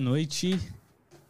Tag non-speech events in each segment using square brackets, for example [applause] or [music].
boa noite.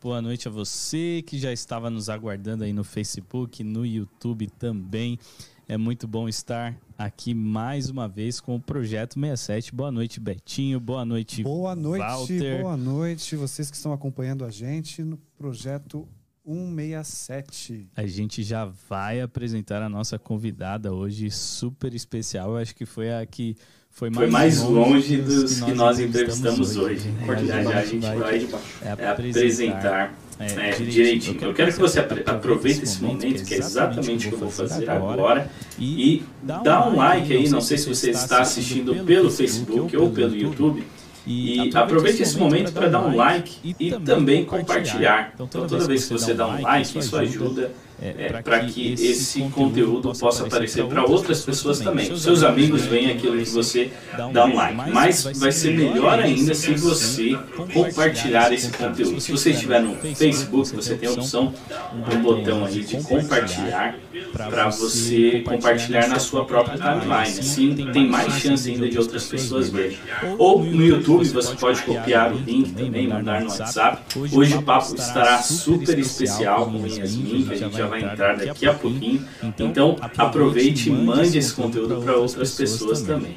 Boa noite a você que já estava nos aguardando aí no Facebook, no YouTube também. É muito bom estar aqui mais uma vez com o Projeto 67. Boa noite, Betinho. Boa noite, Boa noite, Walter. boa noite, vocês que estão acompanhando a gente no Projeto 167. A gente já vai apresentar a nossa convidada hoje, super especial. Eu acho que foi a que foi mais, Foi mais longe dos que nós entrevistamos hoje. né? Já já a gente vai é, é, apresentar é, direitinho. Eu quero que você aproveite esse momento, que é exatamente o que eu vou fazer agora, e dá um like aí. Não sei se você está assistindo pelo Facebook ou pelo YouTube. E aproveite esse momento para dar um like e também compartilhar. Então, toda vez que você dá um like, isso ajuda é, para que esse conteúdo possa aparecer para outras pessoas também. Seus amigos veem aquilo que você dá um like. Mas vai ser melhor ainda se você compartilhar esse conteúdo. Se você estiver no Facebook, você tem a opção, um botão aí de compartilhar para você compartilhar na sua própria timeline. Assim tem mais chance ainda de outras pessoas verem. Ou no YouTube você pode copiar o link também, mandar no WhatsApp. Hoje o papo estará super especial com Yasmin, que a gente já vai entrar daqui a pouquinho. Então aproveite e mande esse conteúdo para outras pessoas também.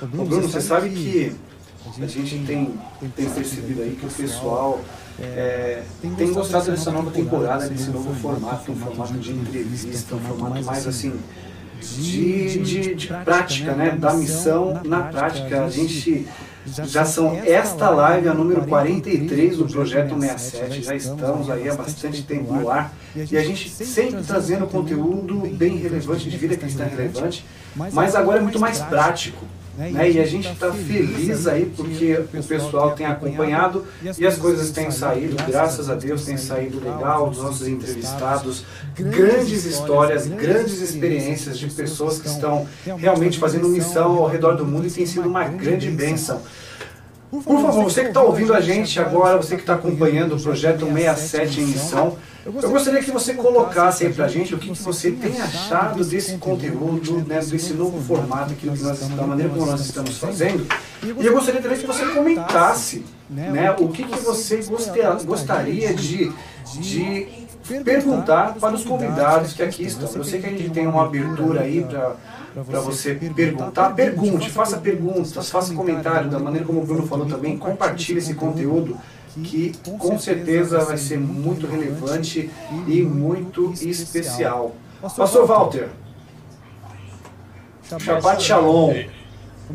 Ô Bruno, você sabe que a gente tem, tem percebido aí que o pessoal é, tem gostado dessa nova temporada, desse novo formato, um formato de entrevista, um formato mais assim de, de, de prática, né? Da missão na prática. A gente já são esta live a número 43 do Projeto 67, já estamos aí há bastante tempo no ar. e a gente sempre trazendo conteúdo bem relevante, de vida cristã relevante, mas agora é muito mais prático. Né? E a gente está feliz aí porque o pessoal tem acompanhado e as coisas têm saído, graças a Deus tem saído legal, os nossos entrevistados, grandes histórias, grandes experiências de pessoas que estão realmente fazendo missão ao redor do mundo e tem sido uma grande bênção. Por favor, você que está ouvindo a gente agora, você que está acompanhando o Projeto 67 em missão, eu gostaria que você colocasse aí pra gente o que, que você tem achado desse conteúdo, né, desse novo formato, que nós, da maneira como nós estamos fazendo. E eu gostaria também que você comentasse né, o que, que você gostaria, gostaria de, de perguntar para os convidados que aqui estão. Eu sei que a gente tem uma abertura aí para para você perguntar, pergunte, faça perguntas, faça comentário, da maneira como o Bruno falou também, compartilhe esse conteúdo que com certeza vai ser muito relevante e muito especial. Pastor Walter, Shabbat Shalom,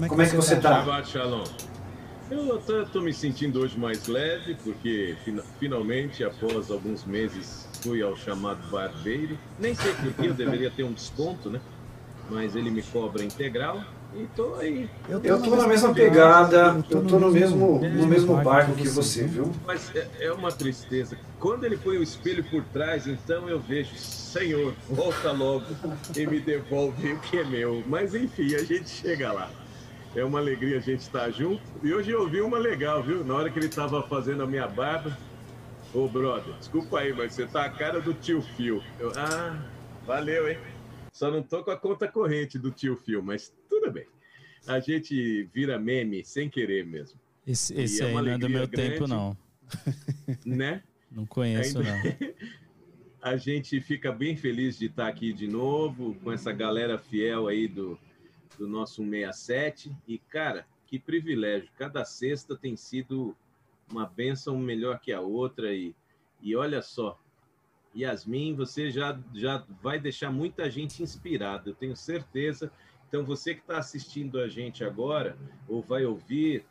como é que você está? Shabbat Shalom. Eu estou me sentindo hoje mais leve, porque fin finalmente, após alguns meses, fui ao chamado barbeiro. Nem sei por que eu deveria ter um desconto, né? Mas ele me cobra integral e tô aí. Eu tô, eu tô na mesma pegada, eu tô no mesmo, no mesmo barco que você, viu? Mas é, é uma tristeza. Quando ele põe o espelho por trás, então eu vejo, Senhor, volta logo e me devolve o que é meu. Mas enfim, a gente chega lá. É uma alegria a gente estar junto. E hoje eu vi uma legal, viu? Na hora que ele tava fazendo a minha barba. Ô, brother, desculpa aí, mas você tá a cara do tio Phil. Eu, ah, valeu, hein? Só não tô com a conta corrente do tio Phil, mas. A gente vira meme sem querer mesmo. Esse, esse é aí não é do meu grande, tempo, não. [laughs] Né? Não conheço, Ainda... não. [laughs] a gente fica bem feliz de estar aqui de novo, com essa galera fiel aí do, do nosso 167. E, cara, que privilégio. Cada sexta tem sido uma benção melhor que a outra. E, e olha só, Yasmin, você já, já vai deixar muita gente inspirada, eu tenho certeza. Então, você que está assistindo a gente agora, ou vai ouvir,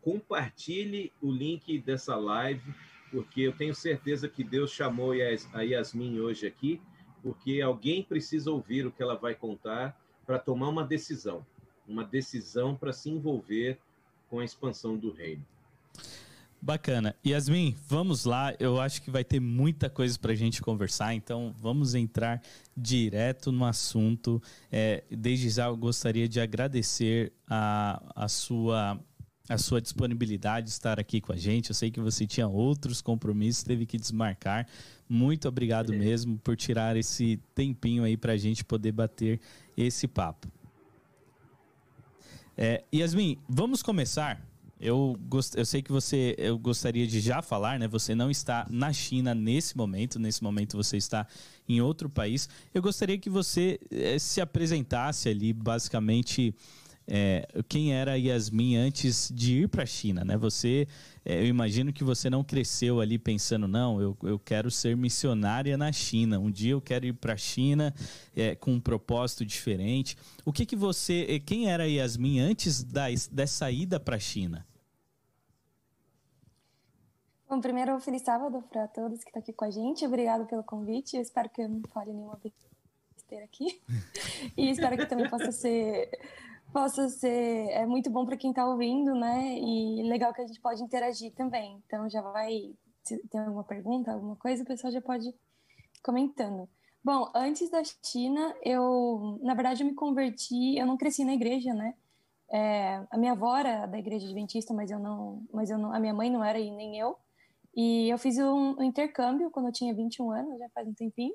compartilhe o link dessa live, porque eu tenho certeza que Deus chamou a Yasmin hoje aqui, porque alguém precisa ouvir o que ela vai contar para tomar uma decisão, uma decisão para se envolver com a expansão do reino. Bacana. Yasmin, vamos lá. Eu acho que vai ter muita coisa para a gente conversar, então vamos entrar direto no assunto. É, desde já eu gostaria de agradecer a, a, sua, a sua disponibilidade de estar aqui com a gente. Eu sei que você tinha outros compromissos, teve que desmarcar. Muito obrigado é. mesmo por tirar esse tempinho aí para a gente poder bater esse papo. É, Yasmin, vamos começar Eu, gost... eu sei que você eu gostaria de já falar, né? Você não está na China nesse momento, nesse momento você está em outro país. Eu gostaria que você eh, se apresentasse ali, basicamente, é, quem era a Yasmin antes de ir para a China, né? Você, é, eu imagino que você não cresceu ali pensando, não, eu, eu quero ser missionária na China. Um dia eu quero ir para a China é, com um propósito diferente. O que que você, é, quem era a Yasmin antes da, dessa ida para a China? Bom, primeiro, feliz sábado para todos que estão aqui com a gente. Obrigado pelo convite. Eu espero que eu não fale nenhuma besteira aqui. [laughs] e espero que também possa ser possa ser é muito bom para quem está ouvindo, né? E legal que a gente pode interagir também. Então já vai se tem alguma pergunta, alguma coisa, o pessoal já pode ir comentando. Bom, antes da China, eu na verdade eu me converti, eu não cresci na igreja, né? É, a minha avó era da igreja adventista, mas eu não, mas eu não, a minha mãe não era e nem eu. E eu fiz um, um intercâmbio quando eu tinha 21 anos, já faz um tempinho.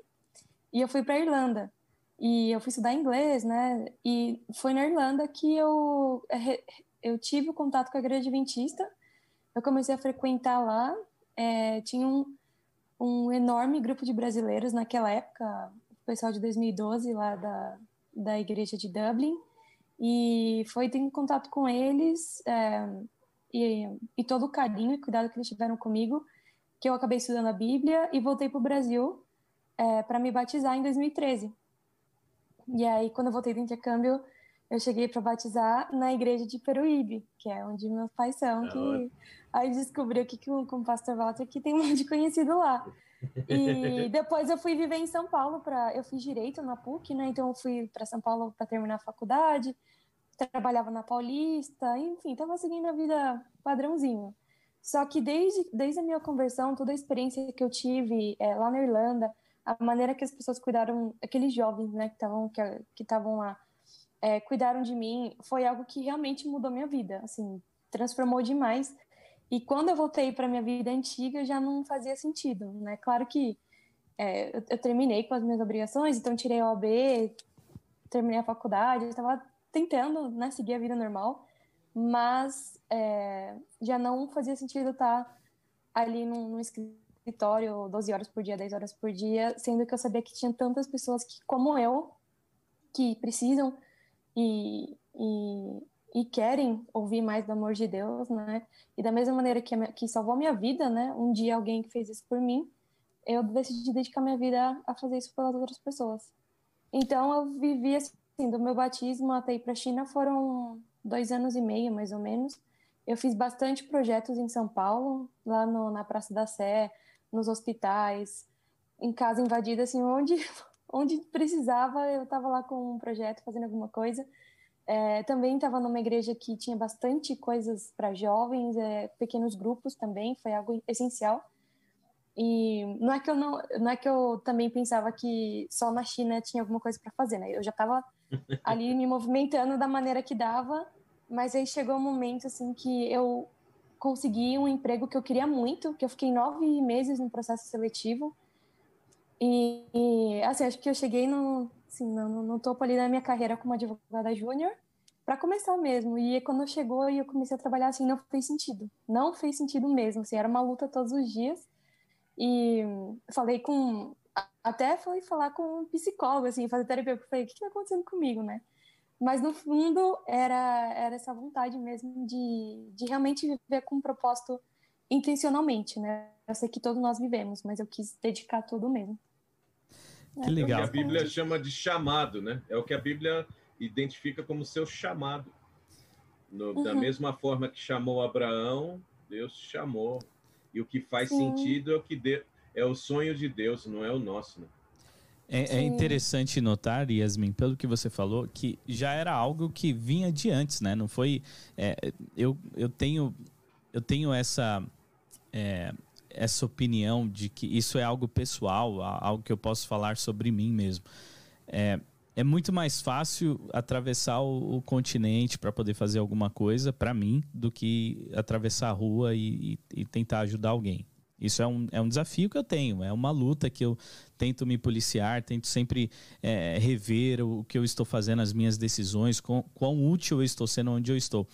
E eu fui para Irlanda. E eu fui estudar inglês, né? E foi na Irlanda que eu, eu tive o contato com a igreja adventista. Eu comecei a frequentar lá. É, tinha um, um enorme grupo de brasileiros naquela época, o pessoal de 2012 lá da, da igreja de Dublin. E foi tendo contato com eles é, e, e todo o carinho e cuidado que eles tiveram comigo que eu acabei estudando a Bíblia e voltei para o Brasil é, para me batizar em 2013. E aí, quando eu voltei do intercâmbio, eu cheguei para batizar na igreja de Peruíbe, que é onde meus pais são. Que... Aí descobri aqui que com o pastor Walter que tem um monte [laughs] de conhecido lá. E [laughs] depois eu fui viver em São Paulo para eu fiz direito na PUC, né? Então eu fui para São Paulo para terminar a faculdade, trabalhava na Paulista, enfim, estava seguindo a vida padrãozinho. Só que desde, desde a minha conversão, toda a experiência que eu tive é, lá na Irlanda, a maneira que as pessoas cuidaram, aqueles jovens, né, que estavam que, que estavam lá, é, cuidaram de mim, foi algo que realmente mudou minha vida, assim, transformou demais. E quando eu voltei para minha vida antiga, já não fazia sentido, né? Claro que é, eu, eu, terminei com as minhas obrigações, então tirei a OAB, terminei a faculdade, estava tentando, né, seguir a vida normal, mas é, já não fazia sentido estar ali num, num escritório escritório 12 horas por dia, 10 horas por dia, sendo que eu sabia que tinha tantas pessoas que, como eu, que precisam e, e, e querem ouvir mais do amor de Deus, né? E da mesma maneira que, que salvou minha vida, né? Um dia alguém que fez isso por mim, eu decidi dedicar minha vida a fazer isso pelas outras pessoas. Então eu vivi assim, do meu batismo até ir para a China foram dois anos e meio, mais ou menos. Eu fiz bastante projetos em São Paulo, lá no, na Praça da Sé, nos hospitais, em casa invadida, assim, onde, [laughs] onde precisava, eu estava lá com um projeto, fazendo alguma coisa. É, também estava numa igreja que tinha bastante coisas para jovens, é, pequenos grupos também, foi algo essencial. E não é que eu não, não é que eu também pensava que só na China tinha alguma coisa para fazer, né? Eu já estava [laughs] ali me movimentando da maneira que dava, mas aí chegou um momento assim que eu consegui um emprego que eu queria muito, que eu fiquei nove meses no processo seletivo. E, e assim, acho que eu cheguei no, assim, no, no topo ali da minha carreira como advogada júnior para começar mesmo. E quando chegou e eu comecei a trabalhar assim, não fez sentido. Não fez sentido mesmo. Assim, era uma luta todos os dias. E falei com. Até fui falar com um psicólogo, assim, fazer terapia. Eu falei, o que está acontecendo comigo, né? Mas no fundo era, era essa vontade mesmo de, de realmente viver com um propósito intencionalmente, né? Eu sei que todos nós vivemos, mas eu quis dedicar tudo mesmo. Que é, legal. É o que a Bíblia chama de chamado, né? É o que a Bíblia identifica como seu chamado. No, uhum. Da mesma forma que chamou Abraão, Deus chamou. E o que faz Sim. sentido é o que de, é o sonho de Deus, não é o nosso, né? É, é, interessante notar, Yasmin, pelo que você falou, que já era algo que vinha de antes, né? Não foi. É, eu, eu tenho eu tenho essa é, essa opinião de que isso é algo pessoal, algo que eu posso falar sobre mim mesmo. É, é muito mais fácil atravessar o, o continente para poder fazer alguma coisa para mim do que atravessar a rua e, e, e tentar ajudar alguém. Isso é um, é um desafio que eu tenho, é uma luta que eu tento me policiar, tento sempre é, rever o que eu estou fazendo, as minhas decisões, com, quão útil eu estou sendo onde eu estou.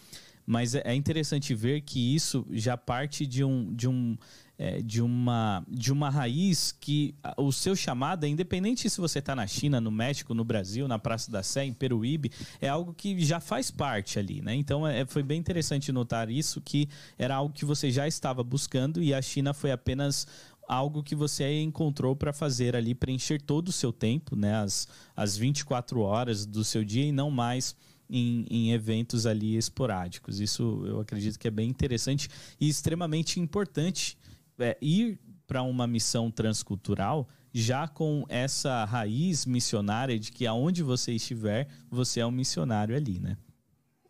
Mas é, é interessante ver que isso já parte de um, de um é, de, uma, de uma raiz que o seu chamado, é independente se você está na China, no México, no Brasil, na Praça da Sé, em Peruíbe, é algo que já faz parte ali, né? Então é, foi bem interessante notar isso, que era algo que você já estava buscando e a China foi apenas algo que você encontrou para fazer ali, preencher todo o seu tempo, né? As, as 24 horas do seu dia e não mais em, em, eventos ali esporádicos. Isso eu acredito que é bem interessante e extremamente importante é, ir para uma missão transcultural já com essa raiz missionária de que aonde você estiver, você é um missionário ali, né?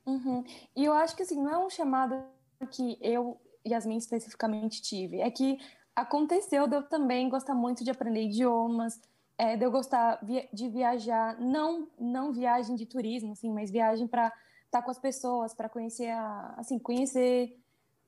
Uhum. E eu acho que assim, não é um chamado que eu, Yasmin, especificamente tive. É que aconteceu de eu também gostar muito de aprender idiomas, é, de eu gostar de viajar, não, não viagem de turismo, assim, mas viagem para estar tá com as pessoas, para conhecer, a, assim, conhecer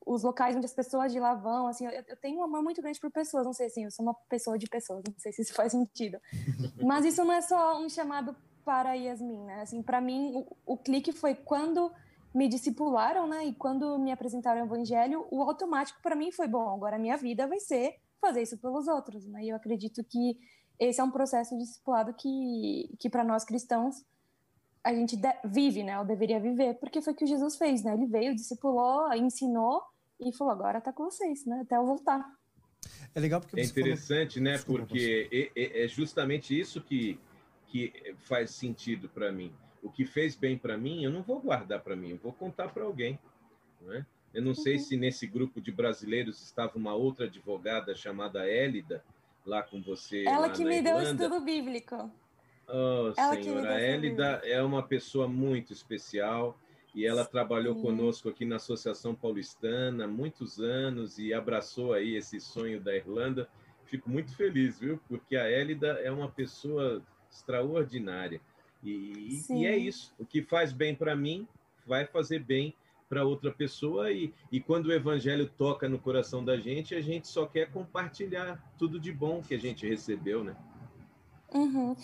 os locais onde as pessoas de lá vão, assim, eu, eu, tenho um amor muito grande por pessoas, não sei assim, eu sou uma pessoa de pessoas, não sei se isso faz sentido. [laughs] Mas isso não é só um chamado para Yasmin, né? Assim, para mim, o, o, clique foi quando me discipularam, né? E quando me apresentaram o evangelho, o automático para mim foi bom, agora a minha vida vai ser fazer isso pelos outros, né? E eu acredito que esse é um processo discipulado que, que para nós cristãos a gente vive, né? Ou deveria viver, porque foi o que Jesus fez, né? Ele veio, discipulou, ensinou e falou: agora tá com vocês, né? Até eu voltar. É legal porque é interessante, falou... né? Desculpa, porque é, é, justamente isso que, que faz sentido para mim. O que fez bem para mim, eu não vou guardar para mim, eu vou contar para alguém. Não é? Eu não uhum. sei se nesse grupo de brasileiros estava uma outra advogada chamada Élida, lá com você. Ela que me Irlanda. deu o estudo bíblico. Oh, Ela senhora, a Élida é uma pessoa muito especial e ela trabalhou Sim. conosco aqui na Associação Paulistana há muitos anos e abraçou aí esse sonho da Irlanda. Fico muito feliz, viu? Porque a Élida é uma pessoa extraordinária. E, e é isso. O que faz bem para mim vai fazer bem para outra pessoa e, e quando o evangelho toca no coração da gente, a gente só quer compartilhar tudo de bom que a gente recebeu, né? Uhum.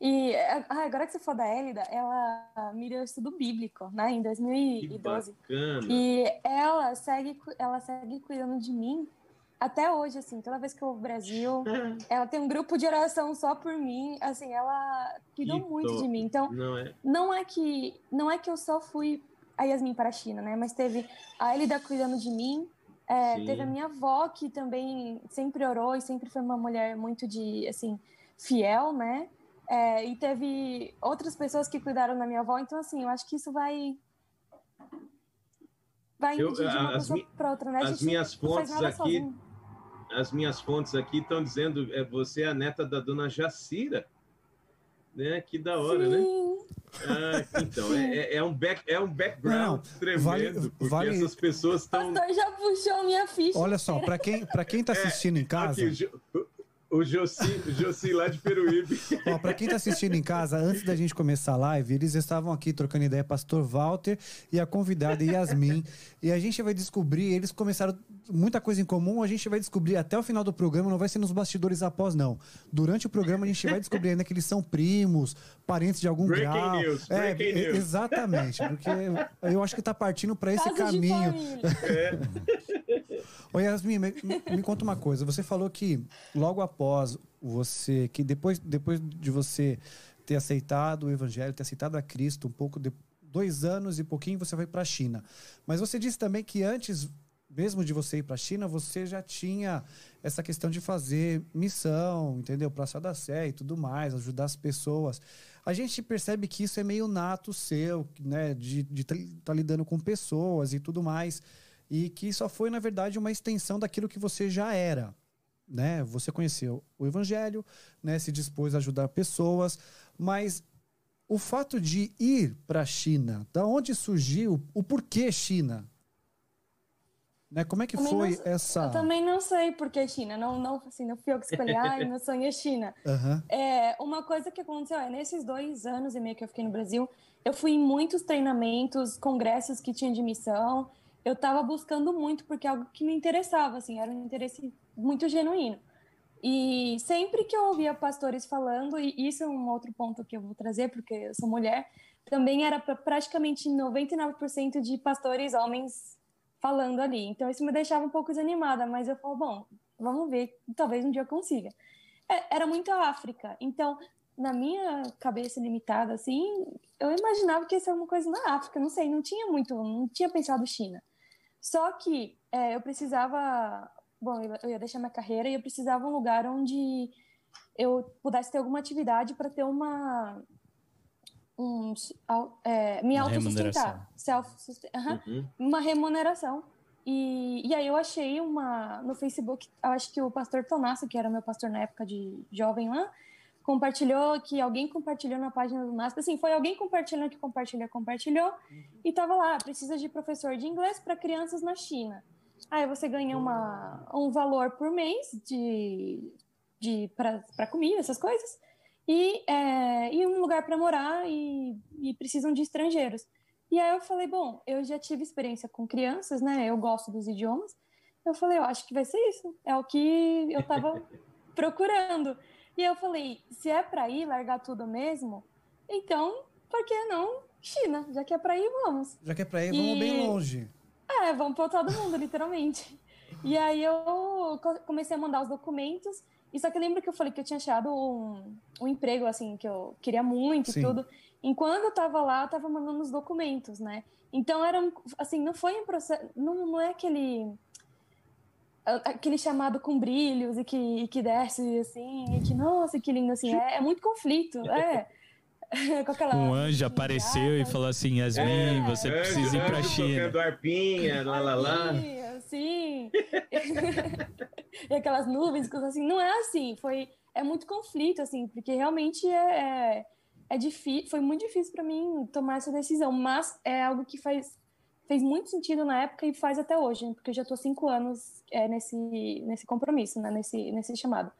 E ah, agora que você falou da Élida, ela me deu estudo bíblico, né, em 2012. E ela segue, ela segue cuidando de mim até hoje, assim, toda vez que eu vou ao Brasil, [laughs] ela tem um grupo de oração só por mim, assim, ela cuidou que muito top. de mim. Então, não é? não é que não é que eu só fui a Yasmin para a China, né? Mas teve a Elida cuidando de mim, é, teve a minha avó que também sempre orou e sempre foi uma mulher muito de, assim, fiel, né? É, e teve outras pessoas que cuidaram da minha avó, então assim, eu acho que isso vai vai eu, de uma as pessoa para outra, né? As minhas fontes aqui sozinho. as minhas fontes aqui estão dizendo é você é a neta da dona Jacira, né? Que da hora, né? Sim. né? Ah, então, é, é, é, um back, é um background não, tremendo, vale, porque vale... essas pessoas estão. O pastor já puxou minha ficha. Olha só, para quem, quem tá é, assistindo em casa. Aqui, o Josi, Josi lá de Peruíbe. Ó, pra quem tá assistindo em casa, antes da gente começar a live, eles estavam aqui trocando ideia, Pastor Walter e a convidada Yasmin. e a gente vai descobrir, eles começaram muita coisa em comum, a gente vai descobrir até o final do programa, não vai ser nos bastidores após, não. Durante o programa a gente vai descobrir ainda que eles são primos, parentes de algum breaking grau. News, é, breaking news. Exatamente, porque eu acho que tá partindo para esse Caso caminho. É. [laughs] Oi, Yasmin, me, me, conta uma coisa. Você falou que logo após você, que depois, depois de você ter aceitado o Evangelho, ter aceitado a Cristo, um pouco de dois anos e pouquinho, você foi para a China. Mas você disse também que antes mesmo de você ir para a China, você já tinha essa questão de fazer missão, entendeu? Praça da Sé e tudo mais, ajudar as pessoas. A gente percebe que isso é meio nato seu, né? De estar tá lidando com pessoas e tudo mais e que só foi, na verdade, uma extensão daquilo que você já era. Né? Você conheceu o evangelho, né? se dispôs a ajudar pessoas, mas o fato de ir para a China, da onde surgiu o porquê China? Né? Como é que também foi não, essa? Eu também não sei por que China. Não, não, assim, não fui eu que escolhi. [laughs] Ai, meu sonho é China. Uhum. É, uma coisa que aconteceu é nesses dois anos e meio que eu fiquei no Brasil, eu fui em muitos treinamentos, congressos que tinha de missão eu estava buscando muito porque é algo que me interessava, assim, era um interesse muito genuíno. E sempre que eu ouvia pastores falando, e isso é um outro ponto que eu vou trazer, porque eu sou mulher, também era praticamente 99% de pastores homens falando ali. Então isso me deixava um pouco desanimada, mas eu falo, bom, vamos ver, talvez um dia eu consiga. É, era muito a África, então na minha cabeça limitada, assim, eu imaginava que ia ser alguma coisa na África, não sei, não tinha muito, não tinha pensado China. Só que é, eu precisava, bom, eu ia deixar minha carreira e eu precisava um lugar onde eu pudesse ter alguma atividade para ter uma um, é, me autossustentar, self uhum. uma remuneração. E, e aí eu achei uma no Facebook, eu acho que o pastor Tonasso, que era meu pastor na época de jovem lá, compartilhou, que alguém compartilhou na página do NASP, assim, foi alguém compartilhando que compartilhou, compartilhou, uhum. e tava lá, precisa de professor de inglês para crianças na China. Aí você ganha uma, um valor por mês de, de para comida, essas coisas, e, é, e um lugar para morar e, e precisam de estrangeiros. E aí eu falei, bom, eu já tive experiência com crianças, né? Eu gosto dos idiomas. Eu falei, eu acho que vai ser isso. É o que eu estava [laughs] procurando. E eu falei, se é para ir, largar tudo mesmo, então, por que não China? Já que é para ir, vamos. Já que é para ir, vamos e... bem longe. É, vamos para todo mundo, literalmente. [laughs] E aí eu comecei a mandar os documentos. E só que lembro que eu falei que eu tinha achado um, um emprego, assim, que eu queria muito Sim. e tudo. Enquanto eu tava lá, eu tava mandando os documentos, né? Então era, assim, não foi um processo... Não, não é aquele aquele chamado com brilhos e que, e que desce assim, e que, nossa, que lindo, assim, é, é muito conflito, é. [laughs] com aquela um anjo apareceu e falou assim, Yasmin, é, você precisa ir pra China. Tocando arpinha, [laughs] lá, lá, lá. Sim. [laughs] e aquelas nuvens, assim, não é assim, foi, é muito conflito, assim, porque realmente é, é, é difícil, foi muito difícil para mim tomar essa decisão, mas é algo que faz fez muito sentido na época e faz até hoje, porque eu já estou cinco anos é, nesse, nesse compromisso, né, nesse, nesse chamado.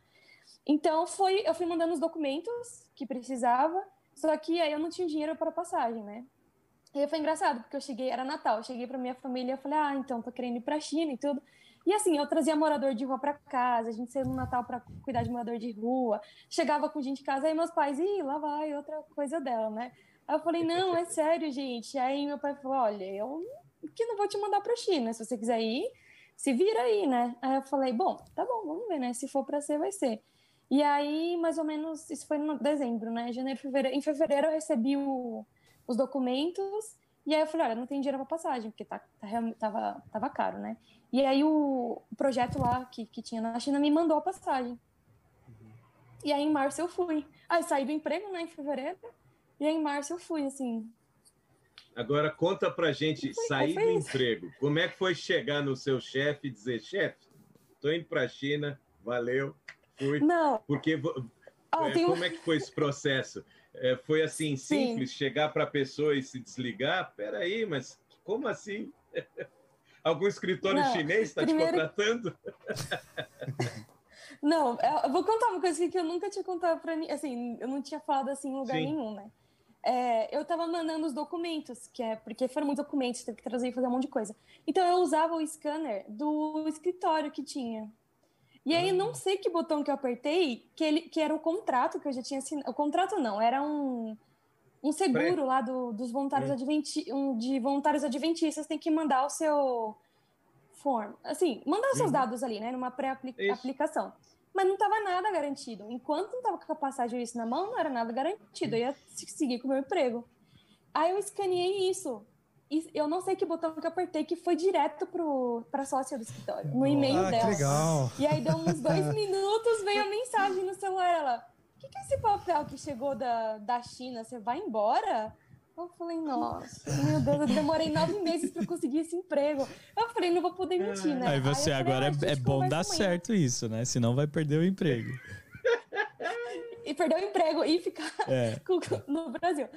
Então, foi, eu fui mandando os documentos que precisava, só que aí eu não tinha dinheiro para passagem, né? E foi engraçado, porque eu cheguei, era Natal, eu cheguei para minha família e falei, ah, então tô querendo ir para China e tudo. E assim, eu trazia morador de rua para casa, a gente saiu no Natal para cuidar de morador de rua, chegava com gente em casa, aí meus pais, ih, lá vai outra coisa dela, né? Aí eu falei, não, é sério, gente. Aí meu pai falou, olha, eu que não vou te mandar para a China. Se você quiser ir, se vira aí, né? Aí eu falei, bom, tá bom, vamos ver, né? Se for para ser, vai ser. E aí, mais ou menos, isso foi em dezembro, né? Janeiro, fevereiro. Em fevereiro eu recebi o, os documentos e aí eu falei, olha, não tem dinheiro para passagem, porque tá, tá, tava, tava caro, né? E aí o, o projeto lá que, que tinha na China me mandou a passagem. Uhum. E aí em março eu fui. Aí saí do emprego, né, em fevereiro. E aí em março eu fui, assim, Agora conta pra gente sair do emprego. Como é que foi chegar no seu chefe e dizer, chefe, tô indo pra China, valeu, fui. Não. Porque oh, é, como é que foi esse processo? É, foi assim simples, Sim. chegar para a pessoa e se desligar? Peraí, mas como assim? [laughs] Algum escritório não, chinês está primeiro... te contratando? [laughs] Não, eu vou contar uma coisa que eu nunca tinha contado para ninguém. Assim, eu não tinha falado assim em lugar Sim. nenhum, né? É, eu estava mandando os documentos, que é porque foram muitos documentos, teve que trazer e fazer um monte de coisa. Então eu usava o scanner do escritório que tinha. E aí não sei que botão que eu apertei, que ele que era o contrato que eu já tinha assinado. O contrato não, era um um seguro lá do, dos voluntários adventi um, de voluntários adventistas tem que mandar o seu form, assim, mandar os seus dados ali, né, numa pré-aplicação mas não estava nada garantido. Enquanto não estava com a passagem isso na mão, não era nada garantido. Eu ia seguir com o meu emprego. Aí eu escaneei isso. E eu não sei que botão que eu apertei, que foi direto para a sócia do escritório, no e-mail ah, dela. legal. E aí deu uns dois [laughs] minutos, veio a mensagem no celular. Ela, o que, que é esse papel que chegou da, da China? Você vai embora? Eu falei, nossa, meu Deus, eu demorei nove meses para conseguir esse emprego. Eu falei, não vou poder mentir, né? Aí você Aí falei, agora é, é bom dar amanhã. certo isso, né? Senão vai perder o emprego. e perder o emprego e ficar é. [laughs] no Brasil.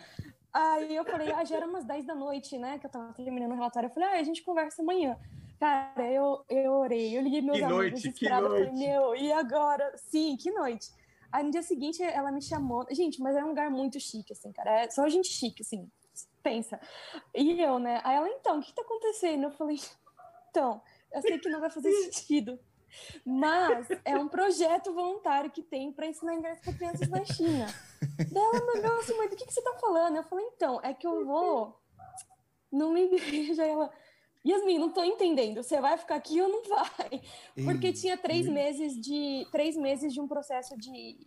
Aí eu falei, ah, já era umas 10 da noite, né? Que eu tava terminando o relatório. Eu falei, ah, a gente conversa amanhã. Cara, eu, eu orei, eu liguei meus que amigos noite, que noite. Falei, meu, e agora? Sim, que noite. Aí no dia seguinte ela me chamou. Gente, mas era um lugar muito chique, assim, cara. É só gente chique, assim. Pensa. E eu, né? Aí ela, então, o que tá acontecendo? Eu falei, então, eu sei que não vai fazer sentido. Mas é um projeto voluntário que tem para ensinar inglês para crianças na China. Ela me olhou assim, mas do que, que você tá falando? Eu falei, então, é que eu vou numa igreja. Ela, Yasmin, não tô entendendo. Você vai ficar aqui ou não vai? Porque tinha três meses de três meses de um processo de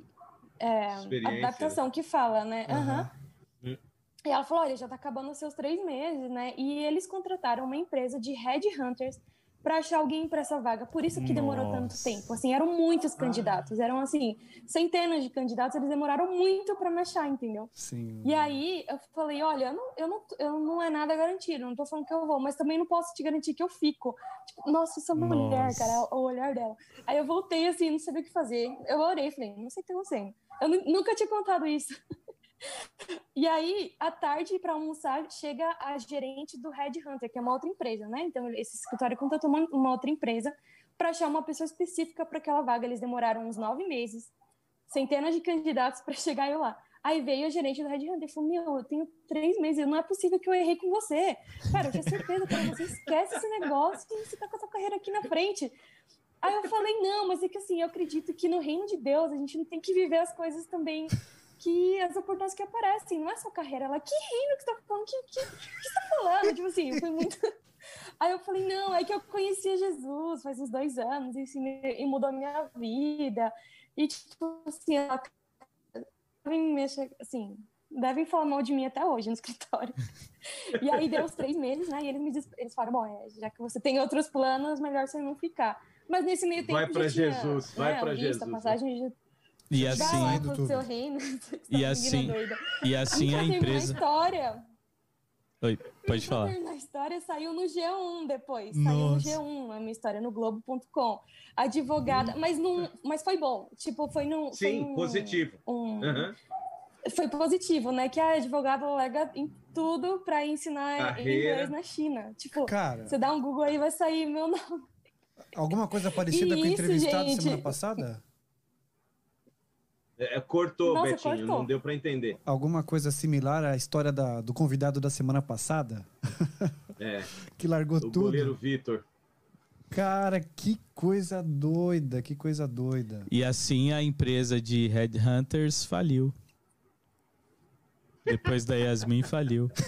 é, adaptação que fala, né? Uhum. Uhum. E ela falou: olha, já tá acabando os seus três meses, né? E eles contrataram uma empresa de headhunters para achar alguém para essa vaga. Por isso que demorou Nossa. tanto tempo. Assim, eram muitos candidatos, eram assim, centenas de candidatos, eles demoraram muito para me achar, entendeu? Sim. E aí eu falei, olha, eu não, eu não, eu não é nada garantido, não tô falando que eu vou, mas também não posso te garantir que eu fico. Tipo, nossa, essa Nossa. mulher, cara, o olhar dela. Aí eu voltei assim, não sabia o que fazer. Eu orei, falei, não sei o que tá acontecendo. Eu nunca tinha contado isso. [laughs] E aí, à tarde, para almoçar, chega a gerente do Red Hunter, que é uma outra empresa, né? Então, esse escritório contratou uma, uma outra empresa para achar uma pessoa específica para aquela vaga. Eles demoraram uns nove meses, centenas de candidatos [laughs] para chegar eu lá. Aí veio a gerente do Red Hunter e falou: Meu, eu tenho três meses, não é possível que eu errei com você. Cara, eu tinha certeza, cara, você esquece esse negócio e você tá com a sua carreira aqui na frente. Aí eu falei: Não, mas é que assim, eu acredito que no reino de Deus a gente não tem que viver as coisas também que as oportunidades que aparecem, não é só carreira. Ela, que reino que você tá falando? Que, que, que você tá falando? Tipo assim, foi muito. [laughs] Aí eu falei, não, é que eu conhecia Jesus faz uns dois anos e, assim, e mudou a minha vida. E, tipo, assim, ela devem mexer, assim, devem falar mal de mim até hoje no escritório. [laughs] E aí deu os três meses, né? E eles me diz, eles falaram, bom, é, já que você tem outros planos, melhor você não ficar. Mas nesse meio tempo. Vai para Jesus, vai né, para Jesus. A passagem de [laughs] e assim, reino, e assim, e assim a, a empresa. história. Oi, pode falar. Na história saiu no G1 depois, Nossa. saiu no G1, a minha história no Globo.com. Advogada, hum. mas não, mas foi bom. Tipo, foi num, Sim, foi positivo. Um, uhum. Foi positivo, né? Que a advogada alega em tudo para ensinar Carreira. inglês na China. Tipo, Cara, você dá um Google aí vai sair meu nome. Alguma coisa parecida e com o entrevistado gente... semana passada? É, é, cortou, Nossa, Betinho, cortou. não deu para entender. Alguma coisa similar à história da, do convidado da semana passada? [laughs] É. [laughs] que largou o tudo. O goleiro Vitor. Cara, que coisa doida, que coisa doida. E assim a empresa de Headhunters faliu. Depois da Yasmin faliu. [laughs]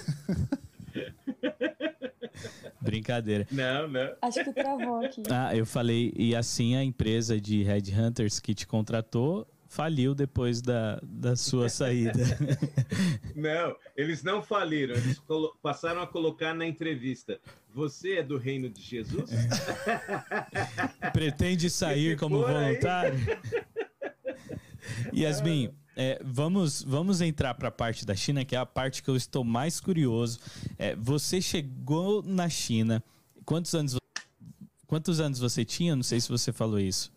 Brincadeira. Não, não. Acho que travou aqui. Ah, eu falei, e assim a empresa de Headhunters que te contratou faliu depois da, da sua [laughs] saída. Não, eles não faliram, eles passaram a colocar na entrevista. Você é do reino de Jesus? [laughs] Pretende sair como voluntário? Yasmin, é, vamos, vamos entrar para a parte da China, que é a parte que eu estou mais curioso. É, você chegou na China. Quantos anos, quantos anos você tinha? Não sei se você falou isso.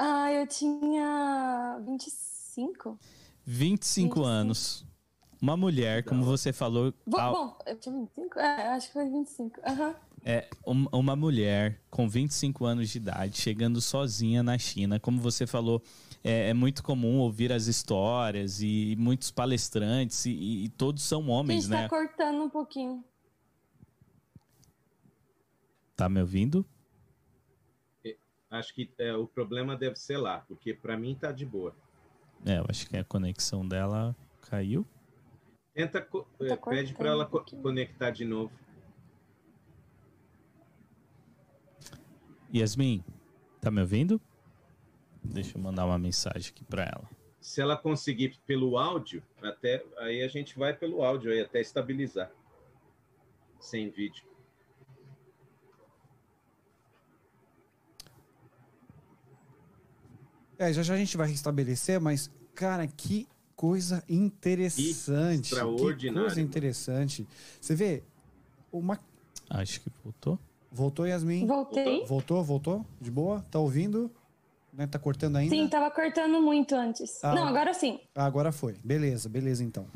Ah, eu tinha 25. 25, 25. anos. Uma mulher, como você falou. Bom, ao... bom eu tinha 25? É, acho que foi 25. Uhum. É, uma mulher com 25 anos de idade, chegando sozinha na China. Como você falou, é, é muito comum ouvir as histórias e, muitos palestrantes, e, e todos são homens, Gente, né? tá cortando um pouquinho. Tá me ouvindo? Acho que é, o problema deve ser lá, porque para mim tá de boa. É, eu acho que a conexão dela caiu. Tenta, tá é, pede para ela co conectar de novo. Yasmin, tá me ouvindo? Deixa eu mandar uma mensagem aqui para ela. Se ela conseguir pelo áudio, até aí a gente vai pelo áudio aí até estabilizar. Sem vídeo. É, já já a gente vai restabelecer, mas, cara, que coisa interessante. Que coisa interessante. Você vê, uma. Acho que voltou. Voltou, Yasmin? Voltei. Voltou, voltou? De boa? Tá ouvindo? Né? Tá cortando ainda? Sim, tava cortando muito antes. Ah, Não, agora sim. Ah, agora foi. Beleza, beleza então.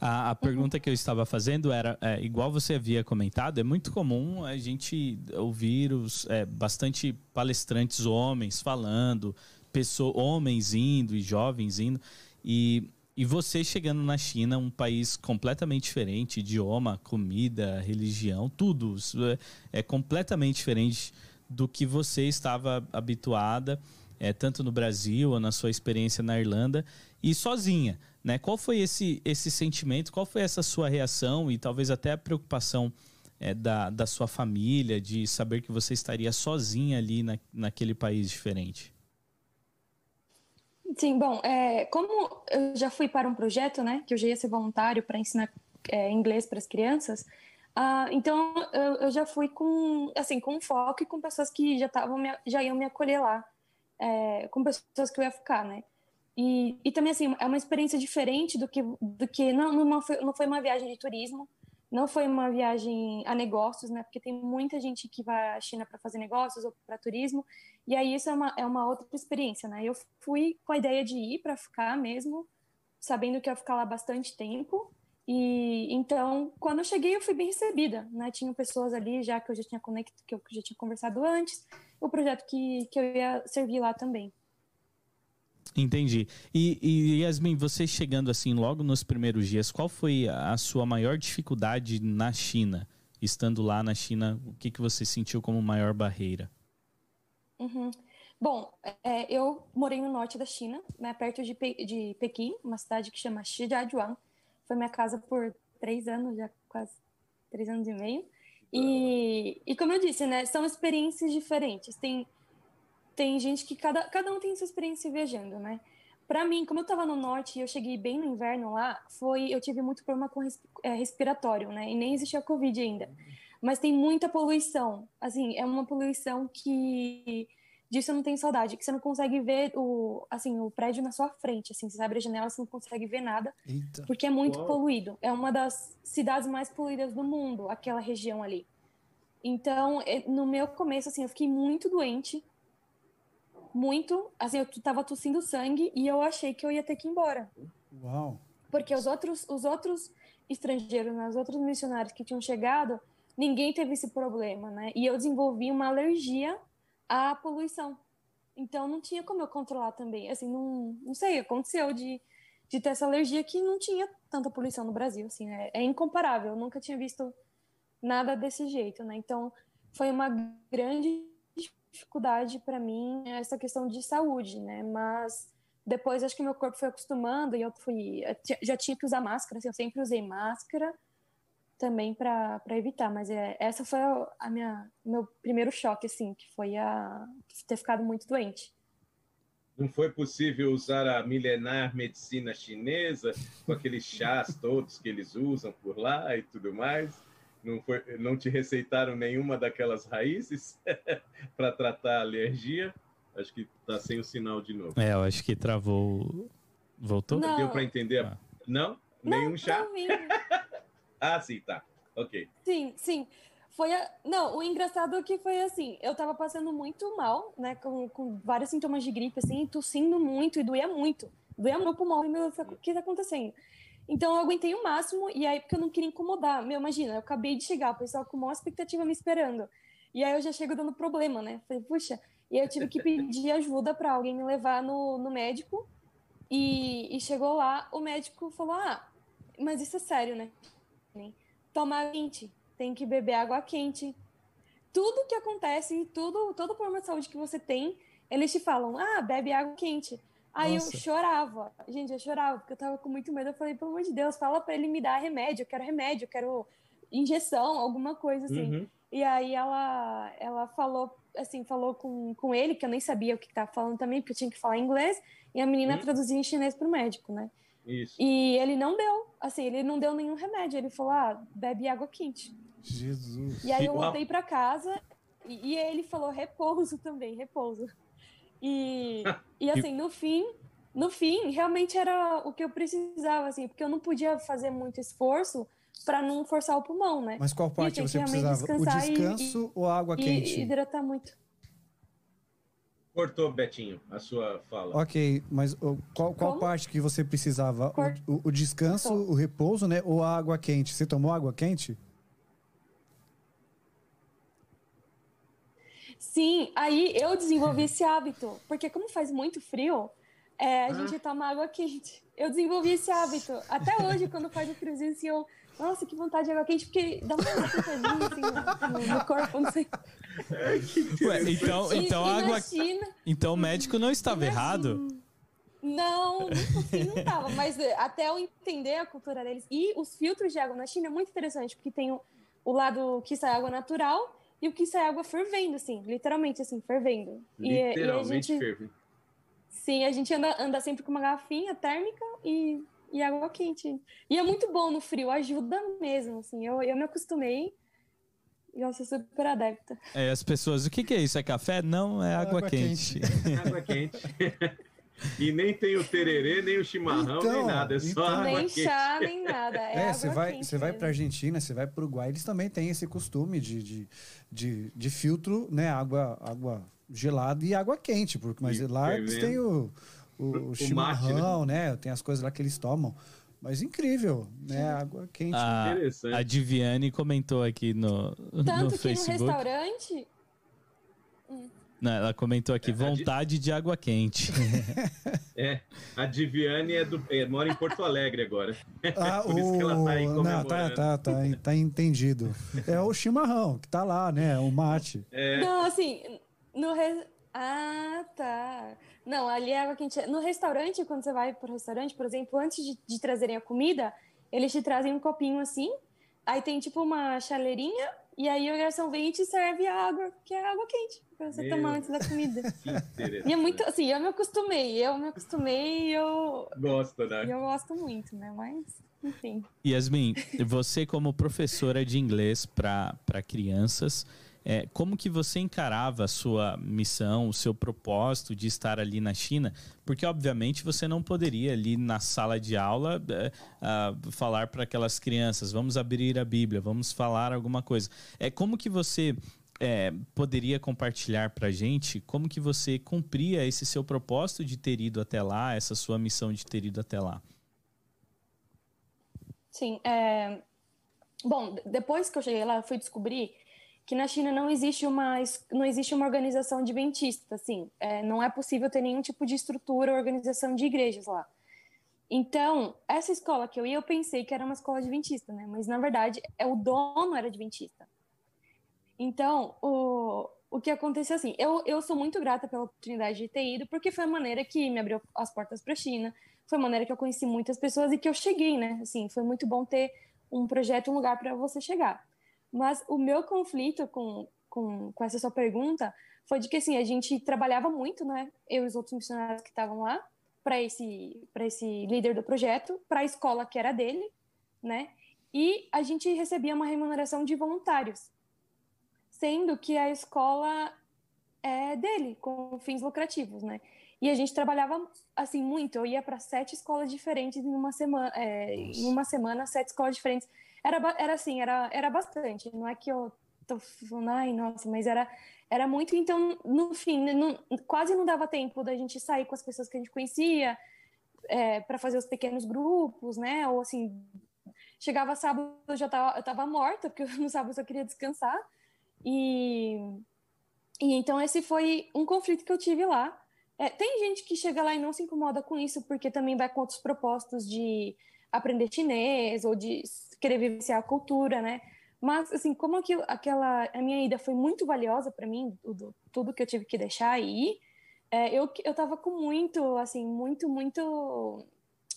A, a pergunta que eu estava fazendo era, é, igual você havia comentado, é muito comum a gente ouvir os, é, bastante palestrantes homens falando pessoas, homens indo e jovens indo. E, e você chegando na China, um país completamente diferente, idioma, comida, religião, tudo é, é completamente diferente do que você estava habituada. é, tanto no Brasil ou na sua experiência na Irlanda, e sozinha. Né? Qual foi esse, esse sentimento? Qual foi essa sua reação e talvez até a preocupação é, da, da sua família de saber que você estaria sozinha ali na, naquele país diferente? Sim, bom, é, como eu já fui para um projeto, né, que eu já ia ser voluntário para ensinar é, inglês para as crianças, uh, então eu, eu, já fui com, assim, com foco e com pessoas que já estavam, já iam me acolher lá, é, com pessoas que eu ia ficar, né. E, e também assim é uma experiência diferente do que do que não não foi, não foi uma viagem de turismo, não foi uma viagem a negócios, né? Porque tem muita gente que vai à China para fazer negócios ou para turismo, e aí isso é uma, é uma outra experiência, né? Eu fui com a ideia de ir para ficar mesmo, sabendo que eu ia ficar lá bastante tempo, e então, quando eu cheguei, eu fui bem recebida, né? Tinham pessoas ali já que eu já tinha conectado, que eu já tinha conversado antes, o projeto que, que eu ia servir lá também. Entendi. E, e, Yasmin, você chegando assim logo nos primeiros dias, qual foi a sua maior dificuldade na China? Estando lá na China, o que, que você sentiu como maior barreira? Uhum. Bom, é, eu morei no norte da China, né, perto de, Pe de Pequim, uma cidade que chama Shijiazhuang. Foi minha casa por três anos, já quase três anos e meio. E, e como eu disse, né, são experiências diferentes. Tem tem gente que cada, cada um tem sua experiência viajando, né? Para mim, como eu estava no norte e eu cheguei bem no inverno lá, foi eu tive muito problema com é, respiratório, né? E nem existia Covid ainda. Mas tem muita poluição. Assim, é uma poluição que disso eu não tenho saudade, que você não consegue ver o, assim, o prédio na sua frente, assim, você abre a janela, você não consegue ver nada, Eita. porque é muito Uau. poluído. É uma das cidades mais poluídas do mundo, aquela região ali. Então, no meu começo, assim, eu fiquei muito doente, muito. Assim, eu tava tossindo sangue e eu achei que eu ia ter que ir embora. Uau! Porque os outros, os outros estrangeiros, né, os outros missionários que tinham chegado, ninguém teve esse problema, né? E eu desenvolvi uma alergia à poluição. Então não tinha como eu controlar também. Assim, não, não sei, aconteceu de, de ter essa alergia que não tinha tanta poluição no Brasil, assim, é, é incomparável. Eu nunca tinha visto nada desse jeito, né? Então foi uma grande dificuldade para mim essa questão de saúde, né? Mas depois acho que meu corpo foi acostumando e eu fui já tinha que usar máscara, assim, eu sempre usei máscara também para evitar, mas é, essa foi a minha meu primeiro choque assim, que foi a ter ficado muito doente. Não foi possível usar a milenar medicina chinesa com aqueles chás todos que eles usam por lá e tudo mais? Não, foi, não te receitaram nenhuma daquelas raízes [laughs] para tratar a alergia. Acho que está sem o sinal de novo. É, eu acho que travou. Voltou? Não. Deu para entender? Ah. Não? Nenhum chá? [laughs] ah, sim, tá. Ok. Sim, sim. Foi a... Não, o engraçado é que foi assim, eu tava passando muito mal, né, com, com vários sintomas de gripe, assim, tossindo muito e doía muito. Doía no pulmão, e meu, o que tá acontecendo? Então eu aguentei o máximo, e aí, porque eu não queria incomodar. Meu, imagina, eu acabei de chegar, o pessoal com maior expectativa me esperando. E aí eu já chego dando problema, né? Falei, puxa. E aí eu tive que pedir ajuda para alguém me levar no, no médico. E, e, chegou lá, o médico falou: Ah, mas isso é sério, né? Tomar quente, tem que beber água quente. Tudo que acontece, tudo, todo problema de saúde que você tem, eles te falam: Ah, bebe água quente. Aí Nossa. eu chorava. Gente, eu chorava, porque eu tava com muito medo. Eu falei, pelo amor de Deus, fala pra ele me dar remédio. Eu quero remédio, eu quero injeção, alguma coisa assim. Uhum. E aí ela, ela falou, assim, falou com, com ele, que eu nem sabia o que tava falando também, porque eu tinha que falar inglês. E a menina uhum. traduzia em chinês pro médico, né? Isso. E ele não deu, assim, ele não deu nenhum remédio. Ele falou, ah, bebe água quente. Jesus. E aí eu voltei para casa e, e ele falou repouso também, repouso. E, [laughs] e assim, no fim, no fim, realmente era o que eu precisava, assim, porque eu não podia fazer muito esforço para não forçar o pulmão, né? Mas qual parte você precisava? O descanso e, ou a água e, quente? E hidratar muito. Cortou, Betinho, a sua fala. Ok, mas qual, qual parte que você precisava? O, o, descanso, Cortou. o repouso, né? Ou a água quente? Você tomou água quente? Sim, aí eu desenvolvi [laughs] esse hábito, porque como faz muito frio, é, a gente toma água quente. Eu desenvolvi esse hábito. Até hoje, quando faz o friozinho, assim, eu. Nossa, que vontade de água quente, porque dá uma esquentadinha assim no, no, corpo, não sei. [laughs] Ué, então, então e, água. China, então o médico não estava errado? Não, assim, não estava. Mas eh, até eu entender a cultura deles. E os filtros de água na China é muito interessante, porque tem o, o lado que sai água natural e o que sai água fervendo, assim, literalmente, assim, fervendo. Literalmente e, e a gente, fervendo. Sim, a gente anda, anda sempre com uma garrafinha térmica e, e água quente. E é muito bom no frio, ajuda mesmo, assim. Eu, eu me acostumei e eu sou super adepta. É, as pessoas, o que, que é isso? É café? Não, é água, água quente. quente. [laughs] água quente. [laughs] E nem tem o tererê, nem o chimarrão, então, nem nada. É só então, água nem quente. chá, nem nada. É, é você vai, você vai para Argentina, você vai para o Uruguai, eles também têm esse costume de, de, de, de filtro, né? Água, água gelada e água quente, porque mas e lá eles têm o, o, o chimarrão, né? né? Tem as coisas lá que eles tomam. Mas incrível, né? Água quente. A, a Diviane comentou aqui no, Tanto [laughs] no Facebook. Tanto que no restaurante... Hum. Não, ela comentou aqui, vontade de água quente. [laughs] É, a Diviane é do, é, mora em Porto Alegre agora. Ah, [laughs] Por o... isso que ela tá aí Não, tá, tá, tá, tá entendido. É o chimarrão que tá lá, né? O mate. É. Não, assim, no... Re... Ah, tá. Não, ali é água quente. No restaurante, quando você vai pro restaurante, por exemplo, antes de, de trazerem a comida, eles te trazem um copinho assim, aí tem tipo uma chaleirinha e aí o garçom vem e te serve a água, que é água quente, pra você Meu. tomar antes da comida. [laughs] e é muito, assim, eu me acostumei, eu me acostumei e eu... Gosto, né? E eu gosto muito, né? Mas, enfim. Yasmin, você como professora de inglês para crianças, é, como que você encarava a sua missão, o seu propósito de estar ali na China? Porque, obviamente, você não poderia ali na sala de aula é, falar para aquelas crianças, vamos abrir a Bíblia, vamos falar alguma coisa. É, como que você é, poderia compartilhar para gente como que você cumpria esse seu propósito de ter ido até lá, essa sua missão de ter ido até lá? Sim, é... bom, depois que eu cheguei lá, eu fui descobrir que na China não existe uma, não existe uma organização adventista, assim, é, não é possível ter nenhum tipo de estrutura ou organização de igrejas lá. Então, essa escola que eu ia, eu pensei que era uma escola adventista, né? Mas, na verdade, é o dono era adventista. Então, o, o que aconteceu assim, eu, eu sou muito grata pela oportunidade de ter ido, porque foi a maneira que me abriu as portas para a China, foi a maneira que eu conheci muitas pessoas e que eu cheguei, né? Assim, foi muito bom ter um projeto, um lugar para você chegar. Mas o meu conflito com, com, com essa sua pergunta foi de que, assim, a gente trabalhava muito, né? Eu e os outros missionários que estavam lá, para esse, esse líder do projeto, para a escola que era dele, né? E a gente recebia uma remuneração de voluntários, sendo que a escola é dele, com fins lucrativos, né? E a gente trabalhava assim muito. Eu ia para sete escolas diferentes em uma semana, é, em uma semana, sete escolas diferentes. Era, era assim, era, era bastante. Não é que eu tô falando, ai, nossa, mas era, era muito. Então, no fim, não, quase não dava tempo da gente sair com as pessoas que a gente conhecia é, para fazer os pequenos grupos, né? Ou assim, chegava sábado, eu já tava, eu tava morta, porque [laughs] no sábado eu só queria descansar. E, e então esse foi um conflito que eu tive lá. É, tem gente que chega lá e não se incomoda com isso, porque também vai com outros propósitos de aprender chinês ou de querer vivenciar a cultura, né? Mas, assim, como aquilo, aquela... A minha ida foi muito valiosa para mim, tudo, tudo que eu tive que deixar aí, é, eu, eu tava com muito, assim, muito, muito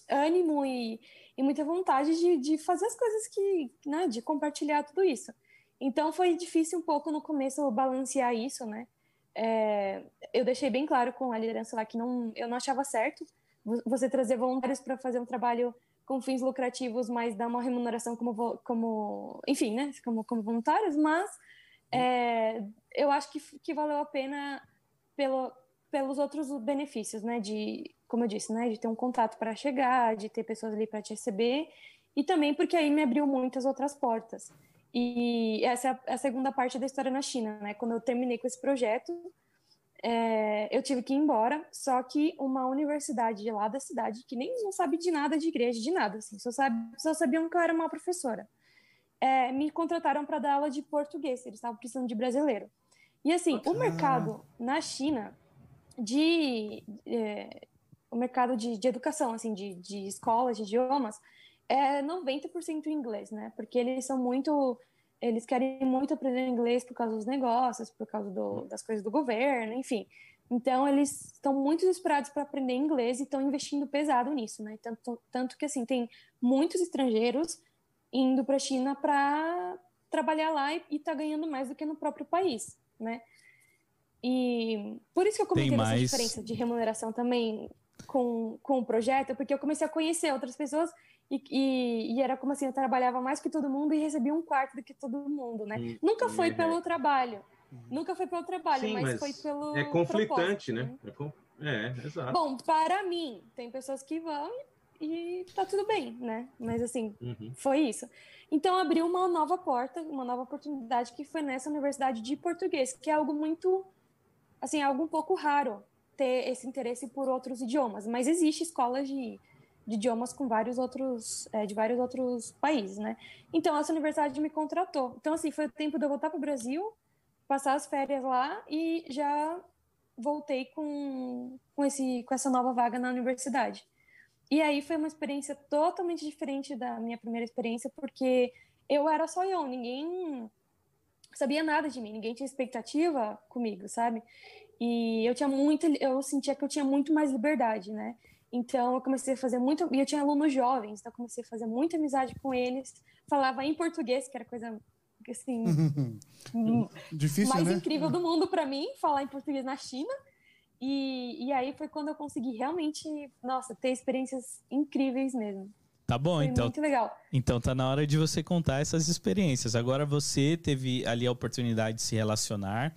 ânimo e, e muita vontade de, de fazer as coisas que, né, de compartilhar tudo isso. Então, foi difícil um pouco no começo balancear isso, né? É, eu deixei bem claro com a liderança lá que não, eu não achava certo você trazer voluntários para fazer um trabalho com fins lucrativos, mas dar uma remuneração como, como enfim, né, como, como voluntários, mas é, eu acho que, que valeu a pena pelo, pelos outros benefícios, né, de, como eu disse, né, de ter um contato para chegar, de ter pessoas ali para te receber, e também porque aí me abriu muitas outras portas. E essa é a segunda parte da história na China, né, quando eu terminei com esse projeto, é, eu tive que ir embora, só que uma universidade lá da cidade, que nem não sabe de nada de igreja, de nada, assim, só, sabe, só sabiam que eu era uma professora, é, me contrataram para dar aula de português, eles estavam precisando de brasileiro. E assim, o mercado na China de. É, o mercado de, de educação, assim, de, de escolas, de idiomas, é 90% inglês, né? Porque eles são muito eles querem muito aprender inglês por causa dos negócios, por causa do, das coisas do governo, enfim. Então, eles estão muito desesperados para aprender inglês e estão investindo pesado nisso, né? Tanto, tanto que, assim, tem muitos estrangeiros indo para a China para trabalhar lá e tá ganhando mais do que no próprio país, né? E por isso que eu comentei mais... essa diferença de remuneração também com, com o projeto, porque eu comecei a conhecer outras pessoas e, e, e, era como assim, eu trabalhava mais que todo mundo e recebia um quarto do que todo mundo, né? Hum, Nunca foi é, pelo trabalho. Uhum. Nunca foi pelo trabalho, Sim, mas, mas, foi pelo. É conflitante, né? né? É, é, exato. Bom, para mim, tem pessoas que vão e tá tudo bem, né? Mas assim, uhum. foi isso. Então abriu uma nova porta, uma nova oportunidade que foi nessa universidade de português, que é algo muito, assim, algo um pouco raro ter esse interesse por outros idiomas, mas existe escolas de de idiomas com vários outros, é, de vários outros países, né? Então, essa universidade me contratou. Então, assim, foi o tempo de eu voltar para o Brasil, passar as férias lá e já voltei com, com, esse, com essa nova vaga na universidade. E aí foi uma experiência totalmente diferente da minha primeira experiência, porque eu era só eu, ninguém sabia nada de mim, ninguém tinha expectativa comigo, sabe? E eu tinha muito, eu sentia que eu tinha muito mais liberdade, né? Então eu comecei a fazer muito, e eu tinha alunos jovens, então eu comecei a fazer muita amizade com eles. Falava em português, que era coisa assim [laughs] difícil, mais né? incrível do mundo para mim, falar em português na China. E, e aí foi quando eu consegui realmente, nossa, ter experiências incríveis mesmo. Tá bom, foi então. Muito legal. Então tá na hora de você contar essas experiências. Agora você teve ali a oportunidade de se relacionar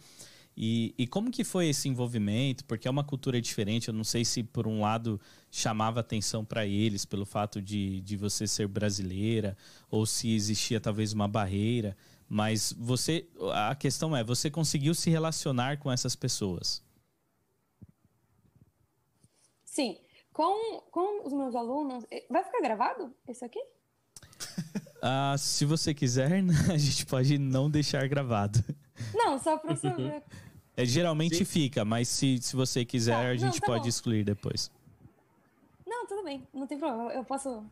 e, e como que foi esse envolvimento? Porque é uma cultura diferente. Eu não sei se, por um lado, chamava atenção para eles pelo fato de, de você ser brasileira, ou se existia talvez uma barreira. Mas você, a questão é, você conseguiu se relacionar com essas pessoas? Sim. Com, com os meus alunos. Eh, vai ficar gravado esse aqui? [laughs] Ah, se você quiser, [laughs] a gente pode não deixar gravado. Não, só para saber [laughs] é, geralmente Sim. fica, mas se, se você quiser, tá, a gente não, tá pode bom. excluir depois. Não, tudo bem, não tem problema. Eu posso.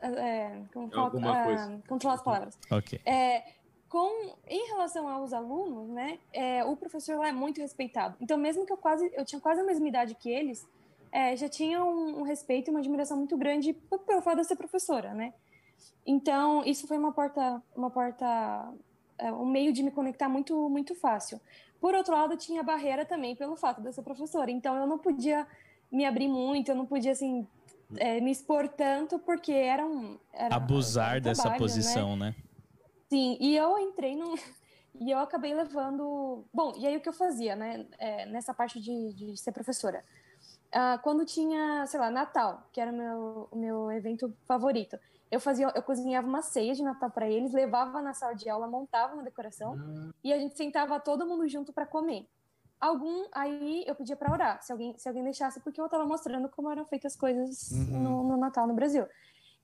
É, como fala, controlar as palavras. Ok. É, com, em relação aos alunos, né, é, o professor lá é muito respeitado. Então, mesmo que eu quase, eu tinha quase a mesma idade que eles, é, já tinha um, um, respeito e uma admiração muito grande pelo fato de eu ser professora, né? Então, isso foi uma porta, uma porta, é, um meio de me conectar muito, muito fácil. Por outro lado, tinha barreira também pelo fato de eu ser professora. Então, eu não podia me abrir muito, eu não podia, assim, é, me expor tanto, porque era um. Era, Abusar era um dessa trabalho, posição, né? né? Sim, e eu entrei num. [laughs] E eu acabei levando. Bom, e aí o que eu fazia, né? É, nessa parte de, de ser professora. Uh, quando tinha, sei lá, Natal, que era o meu, o meu evento favorito, eu fazia, eu cozinhava uma ceia de Natal para eles, levava na sala de aula, montava uma decoração uhum. e a gente sentava todo mundo junto para comer. Algum aí eu pedia para orar, se alguém se alguém deixasse, porque eu estava mostrando como eram feitas as coisas uhum. no, no, Natal no Brasil.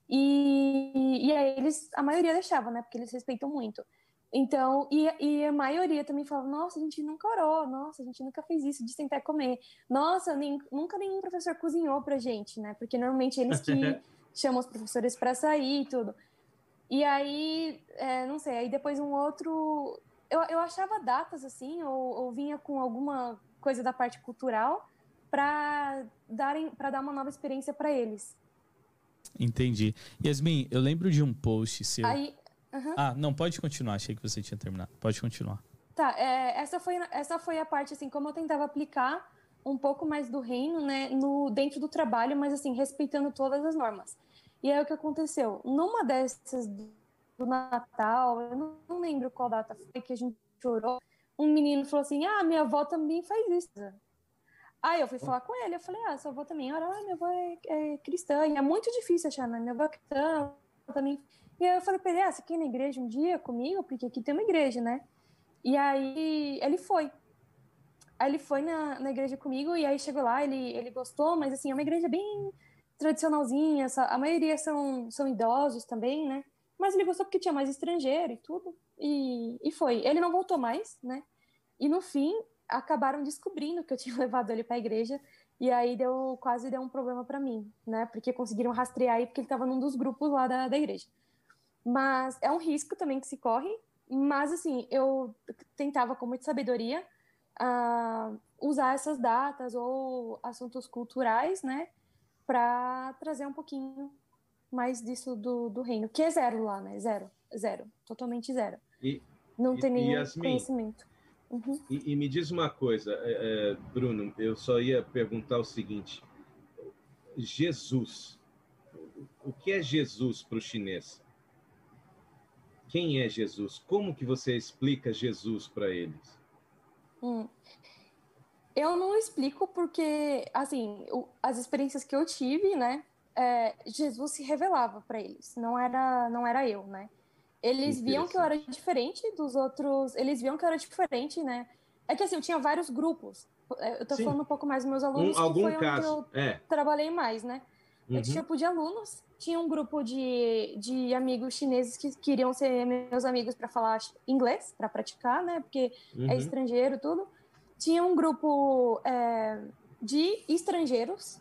E, e aí eles, a maioria deixava, né? Porque eles respeitam muito. Então, e, e, a maioria também falava, nossa, a gente nunca orou, nossa, a gente nunca fez isso de sentar e comer. Nossa, nem, nunca nenhum professor cozinhou pra gente, né? Porque normalmente eles que [laughs] chama os professores para sair e tudo. E aí, é, não sei, aí depois um outro. Eu, eu achava datas assim, ou, ou vinha com alguma coisa da parte cultural para darem para dar uma nova experiência para eles. Entendi. Yasmin, eu lembro de um post seu. Aí, Ah, não, pode continuar, achei que você tinha terminado. Pode continuar. Tá, é, essa, foi, essa foi a parte, assim, como eu tentava aplicar um pouco mais do reino, né, no, dentro do trabalho, mas assim, respeitando todas as normas. E aí o que aconteceu? Numa dessas do Natal, eu não, lembro qual data foi que a gente chorou, um menino falou assim: Ah, minha avó também faz isso. Aí eu fui falar com ele, eu falei, ah, sua avó também, ora, ah, minha avó é, é, cristã, e é muito difícil achar, né? Minha avó é cristã também. E aí eu falei ele, ah, você quer ir na igreja um dia comigo? Porque aqui tem uma igreja, né? E aí ele foi. Aí ele foi na, na igreja comigo e aí chegou lá, ele, ele gostou, mas assim, é uma igreja bem tradicionalzinha, a maioria são, são idosos também, né? Mas ele gostou porque tinha mais estrangeiro e tudo, e, e foi. Ele não voltou mais, né? E no fim, acabaram descobrindo que eu tinha [laughs] levado ele para a igreja E aí deu quase deu um problema para mim, né? Porque conseguiram rastrear aí porque ele estava num dos grupos lá da, da igreja. Mas é um risco também que se corre. Mas assim, eu tentava com muita sabedoria uh, usar essas datas ou assuntos culturais, né? Para trazer um pouquinho mais disso do, do reino, que é zero lá, né? Zero, zero, totalmente zero. E, Não tem nenhum Yasmin, conhecimento. Uhum. E, e, me diz uma coisa, é, é, Bruno, eu só ia perguntar o seguinte: Jesus, o que é Jesus para o chinês? Quem é Jesus? Como que você explica Jesus para eles? Hum. Eu não explico porque, assim, as experiências que eu tive, né? É, Jesus se revelava para eles, não era, não era eu, né? Eles viam que eu era diferente dos outros. Eles viam que eu era diferente, né? É que assim, eu tinha vários grupos. Eu tô Sim. falando um pouco mais dos meus alunos, um, que foi caso. eu é. trabalhei mais, né? Uhum. Eu tipo de alunos, tinha um grupo de, de amigos chineses que queriam ser meus amigos para falar inglês, para praticar, né? Porque é uhum. é estrangeiro tudo. Tinha um grupo é, de estrangeiros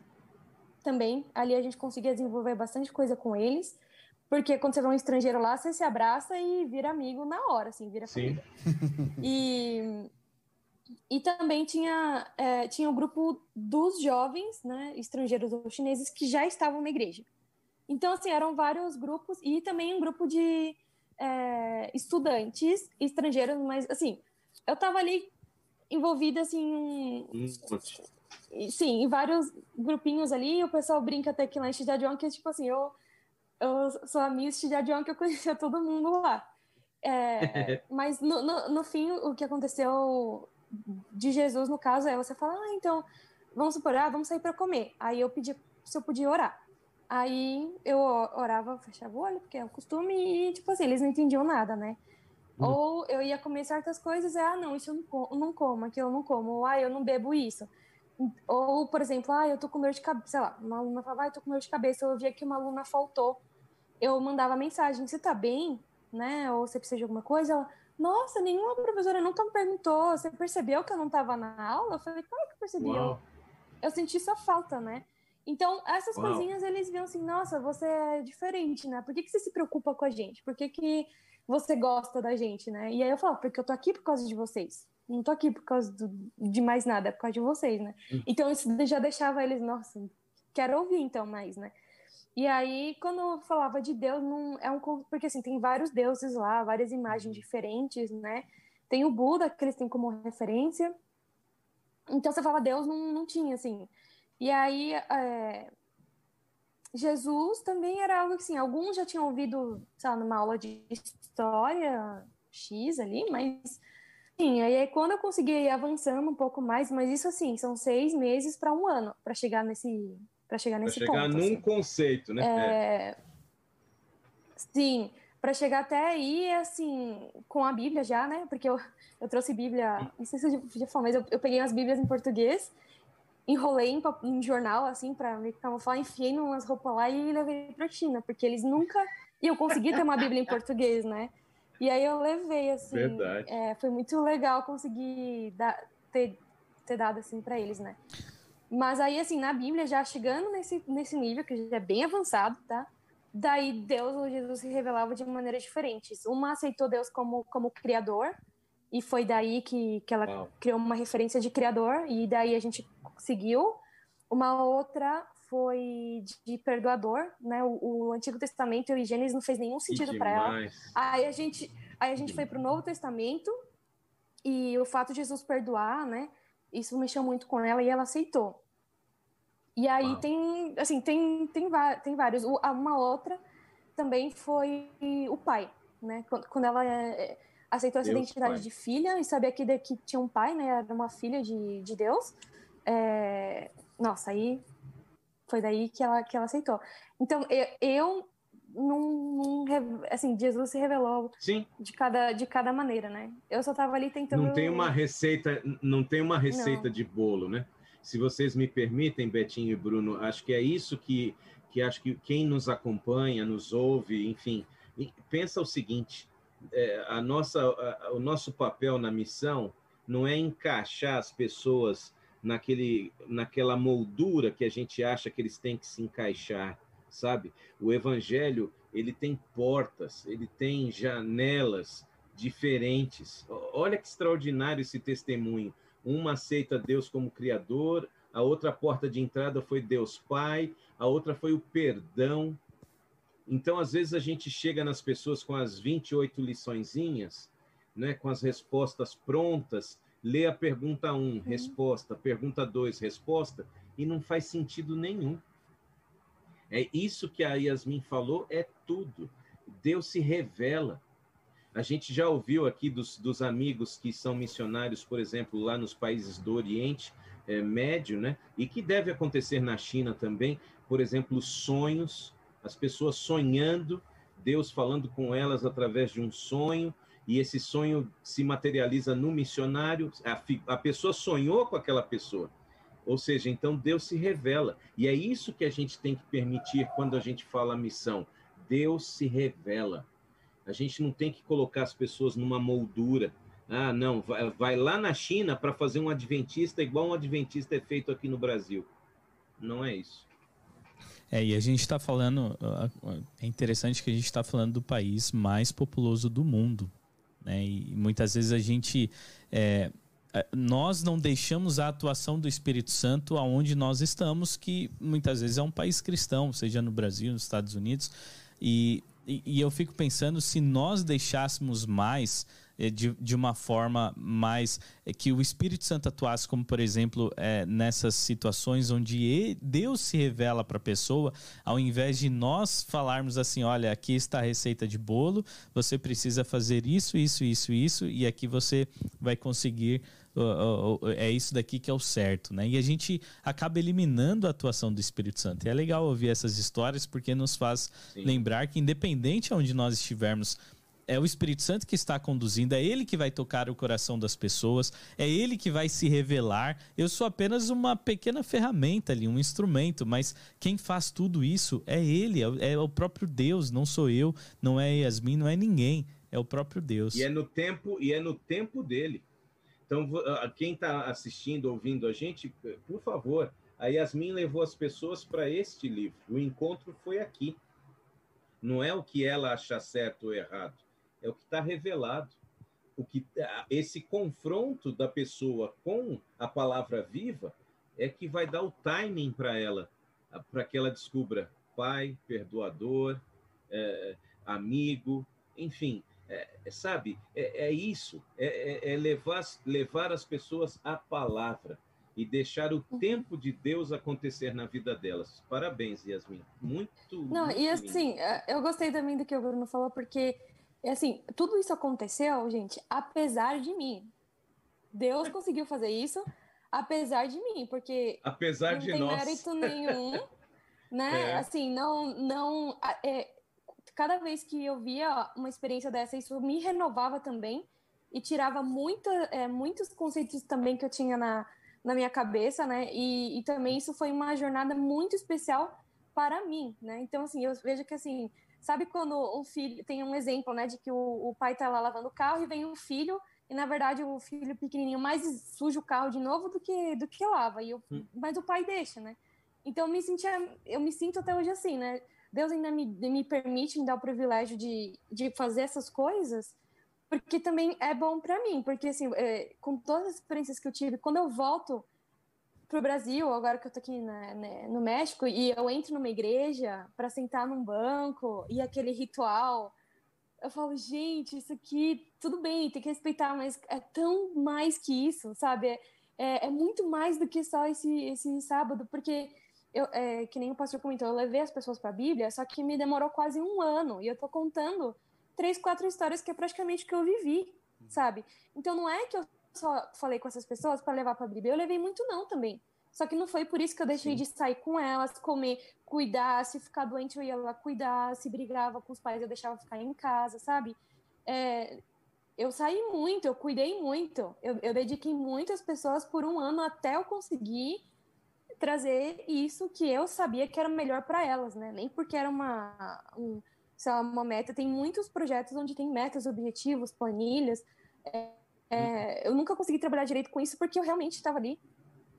também. Ali a gente conseguia desenvolver bastante coisa com eles. Porque quando você vê um estrangeiro lá, você se abraça e vira amigo na hora, assim, vira família. e, [laughs] e também tinha, é, tinha o grupo dos jovens, né, estrangeiros ou chineses, que já estavam na igreja. Então, assim, eram vários grupos e também um grupo de é, estudantes estrangeiros, mas, assim, eu tava ali envolvida, assim... Um, sim, em vários grupinhos ali, o pessoal brinca até que lá em Xijadion, que, tipo assim, eu eu sou a Miss Jadion que eu conhecia todo mundo lá. É, [laughs] mas no, no, no, fim, o que aconteceu de Jesus, no caso, é você falar, ah, então, vamos supor, ah, vamos sair para comer. Aí eu pedi se eu podia orar. Aí eu orava, fechava o olho, porque é o costume, e tipo assim, eles não entendiam nada, né? Hum. Ou eu ia comer certas coisas, e, ah, não, isso eu não, como, não como, aquilo eu não como, ou, ah, eu não bebo isso. Ou, por exemplo, ah, eu tô com dor de cabeça, sei lá, uma aluna falava, ah, eu tô com dor de cabeça, eu via que uma aluna faltou eu mandava mensagem, você tá bem? Né? Ou você precisa de alguma coisa? Ela, nossa, nenhuma professora nunca me perguntou. Você percebeu que eu não estava na aula? Eu falei, claro que percebi. Eu, eu senti sua falta, né? Então, essas Uau. coisinhas eles viam assim, nossa, você é diferente, né? Por que, que você se preocupa com a gente? Por que, que você gosta da gente, né? E aí eu falo, porque eu tô aqui por causa de vocês. Não tô aqui por causa do, de mais nada, é por causa de vocês, né? Hum. Então, isso já deixava eles, nossa, quero ouvir então mais, né? E aí, quando eu falava de Deus, não é um porque assim tem vários deuses lá, várias imagens diferentes, né? Tem o Buda que eles têm como referência. Então você fala Deus não, não tinha assim. E aí é... Jesus também era algo assim. Alguns já tinham ouvido, sei lá, numa aula de história X ali, mas sim. Aí quando eu consegui ir avançando um pouco mais, mas isso assim são seis meses para um ano para chegar nesse para chegar nesse pra chegar ponto. chegar num assim. conceito, né? É... Sim, para chegar até aí, assim, com a Bíblia já, né? Porque eu, eu trouxe Bíblia, não sei se eu já falei, mas eu, eu peguei as Bíblias em português, enrolei em, em jornal, assim, para me camuflar, enfiei umas roupas lá e levei pra China, porque eles nunca. E eu consegui ter uma Bíblia em português, né? E aí eu levei, assim. Verdade. É, foi muito legal conseguir dar, ter, ter dado, assim, para eles, né? Mas aí, assim, na Bíblia, já chegando nesse, nesse nível, que já é bem avançado, tá? Daí Deus ou Jesus se revelava de maneiras diferentes. Uma aceitou Deus como, como criador, e foi daí que, que ela Uau. criou uma referência de criador, e daí a gente seguiu. Uma outra foi de, de perdoador, né? O, o, Antigo Testamento e Gênesis não fez nenhum sentido para ela. Aí a gente, aí a gente foi para o Novo Testamento, e o fato de Jesus perdoar, né? Isso mexeu muito com ela e ela aceitou. E aí Uau. tem, assim, tem, tem, tem vários. Uma outra também foi o pai, né? Quando ela é, aceitou essa Deus identidade pai. de filha e sabia que, que tinha um pai, né? Era uma filha de, de Deus. É... Nossa, aí foi daí que ela, que ela aceitou. Então, eu, eu não, não, assim, Jesus se revelou Sim. de cada de cada maneira, né? Eu só tava ali tentando Não tem uma receita, não tem uma receita não. de bolo, né? Se vocês me permitem, Betinho e Bruno, acho que é isso que, que acho que quem nos acompanha, nos ouve, enfim, pensa o seguinte: é, a nossa, a, o nosso papel na missão não é encaixar as pessoas naquele, naquela moldura que a gente acha que eles têm que se encaixar, sabe? O evangelho, ele tem portas, ele tem janelas diferentes. Olha que extraordinário esse testemunho. Uma aceita Deus como criador, a outra porta de entrada foi Deus Pai, a outra foi o perdão. Então, às vezes a gente chega nas pessoas com as 28 liçõezinhas, né, com as respostas prontas, lê a pergunta 1, um, uhum. resposta, pergunta 2, resposta, e não faz sentido nenhum. É isso que a Yasmin falou, é tudo. Deus se revela. A gente já ouviu aqui dos, dos amigos que são missionários, por exemplo, lá nos países do Oriente é, Médio, né? E que deve acontecer na China também, por exemplo, sonhos, as pessoas sonhando, Deus falando com elas através de um sonho, e esse sonho se materializa no missionário, a, a pessoa sonhou com aquela pessoa. Ou seja, então Deus se revela. E é isso que a gente tem que permitir quando a gente fala missão. Deus se revela. A gente não tem que colocar as pessoas numa moldura. Ah, não, vai, vai lá na China para fazer um adventista igual um adventista é feito aqui no Brasil. Não é isso. É, e a gente está falando. É interessante que a gente está falando do país mais populoso do mundo. Né? E muitas vezes a gente. É, nós não deixamos a atuação do Espírito Santo aonde nós estamos, que muitas vezes é um país cristão, seja no Brasil, nos Estados Unidos. E, e, eu fico pensando se nós deixássemos mais é, de, de uma forma mais. É, que o Espírito Santo atuasse, como por exemplo, é, nessas situações onde Deus se revela para a pessoa, ao invés de nós falarmos assim: olha, aqui está a receita de bolo, você precisa fazer isso, isso, isso, isso, e aqui você vai conseguir. É isso daqui que é o certo, né? E a gente acaba eliminando a atuação do Espírito Santo. E é legal ouvir essas histórias porque nos faz Sim. lembrar que, independente onde nós estivermos é o Espírito Santo que está conduzindo, é ele que vai tocar o coração das pessoas, é ele que vai se revelar. Eu sou apenas uma pequena ferramenta ali, um instrumento, mas quem faz tudo isso é ele, é, é o próprio Deus, não sou eu, não é Yasmin, não é ninguém, é o próprio Deus. E é no tempo, e é no tempo dele. Então, quem está assistindo, ouvindo a gente, por favor, a Yasmin levou as pessoas para este livro. O encontro foi aqui. Não é o que ela acha certo ou errado é o que está revelado. O que esse confronto da pessoa com a palavra viva é que vai dar o timing para ela, para que ela descubra pai, perdoador, é, amigo, enfim, é, sabe? É, é isso, é, é, é, levar, levar as pessoas à palavra e deixar o tempo de Deus acontecer na vida delas. Parabéns, Yasmin. Muito. Não, muito e assim, lindo. É, eu gostei também do que o Bruno falou, porque assim, tudo isso aconteceu, gente, apesar de mim. Deus [laughs] conseguiu fazer isso apesar de mim, porque apesar não de tem nós. mérito nenhum, [laughs] né? É. Assim, não, não, é, cada vez que eu via uma experiência dessa, isso me renovava também e tirava muita, é, muitos conceitos também que eu tinha na, na minha cabeça, né? E, e também isso foi uma jornada muito especial para mim, né? Então, assim, eu vejo que assim Sabe quando um filho tem um exemplo, né, de que o, o pai tá lá lavando o carro e vem um filho e na verdade o filho pequenininho mais suja o carro de novo do que do que lava. E eu, hum. mas o pai deixa, né? Então eu me sentia, eu me sinto até hoje assim, né? Deus ainda me, me permite me dar o privilégio de, de fazer essas coisas, porque também é bom para mim, porque assim, é, com todas as experiências que eu tive, quando eu volto pro Brasil, agora que eu tô aqui na, né, no México, e eu entro numa igreja para sentar num banco e aquele ritual, eu falo, gente, isso aqui, tudo bem, tem que respeitar, mas é tão mais que isso, sabe? É, é, é muito mais do que só esse, esse sábado, porque eu, é, que nem o pastor comentou, eu levei as pessoas para a Bíblia, só que me demorou quase um ano, e eu tô contando três, quatro histórias que é praticamente o que eu vivi, sabe? Então não é que eu só falei com essas pessoas para levar para a Bíblia. Eu levei muito não também. Só que não foi por isso que eu deixei Sim. de sair com elas, comer, cuidar. Se ficar doente, eu ia lá cuidar. Se brigava com os pais, eu deixava ficar em casa, sabe? É, eu saí muito, eu cuidei muito. Eu, eu dediquei muitas pessoas por um ano até eu conseguir trazer isso que eu sabia que era melhor para elas, né? Nem porque era uma, um, sei lá, uma meta. Tem muitos projetos onde tem metas, objetivos, planilhas. É, é, eu nunca consegui trabalhar direito com isso porque eu realmente estava ali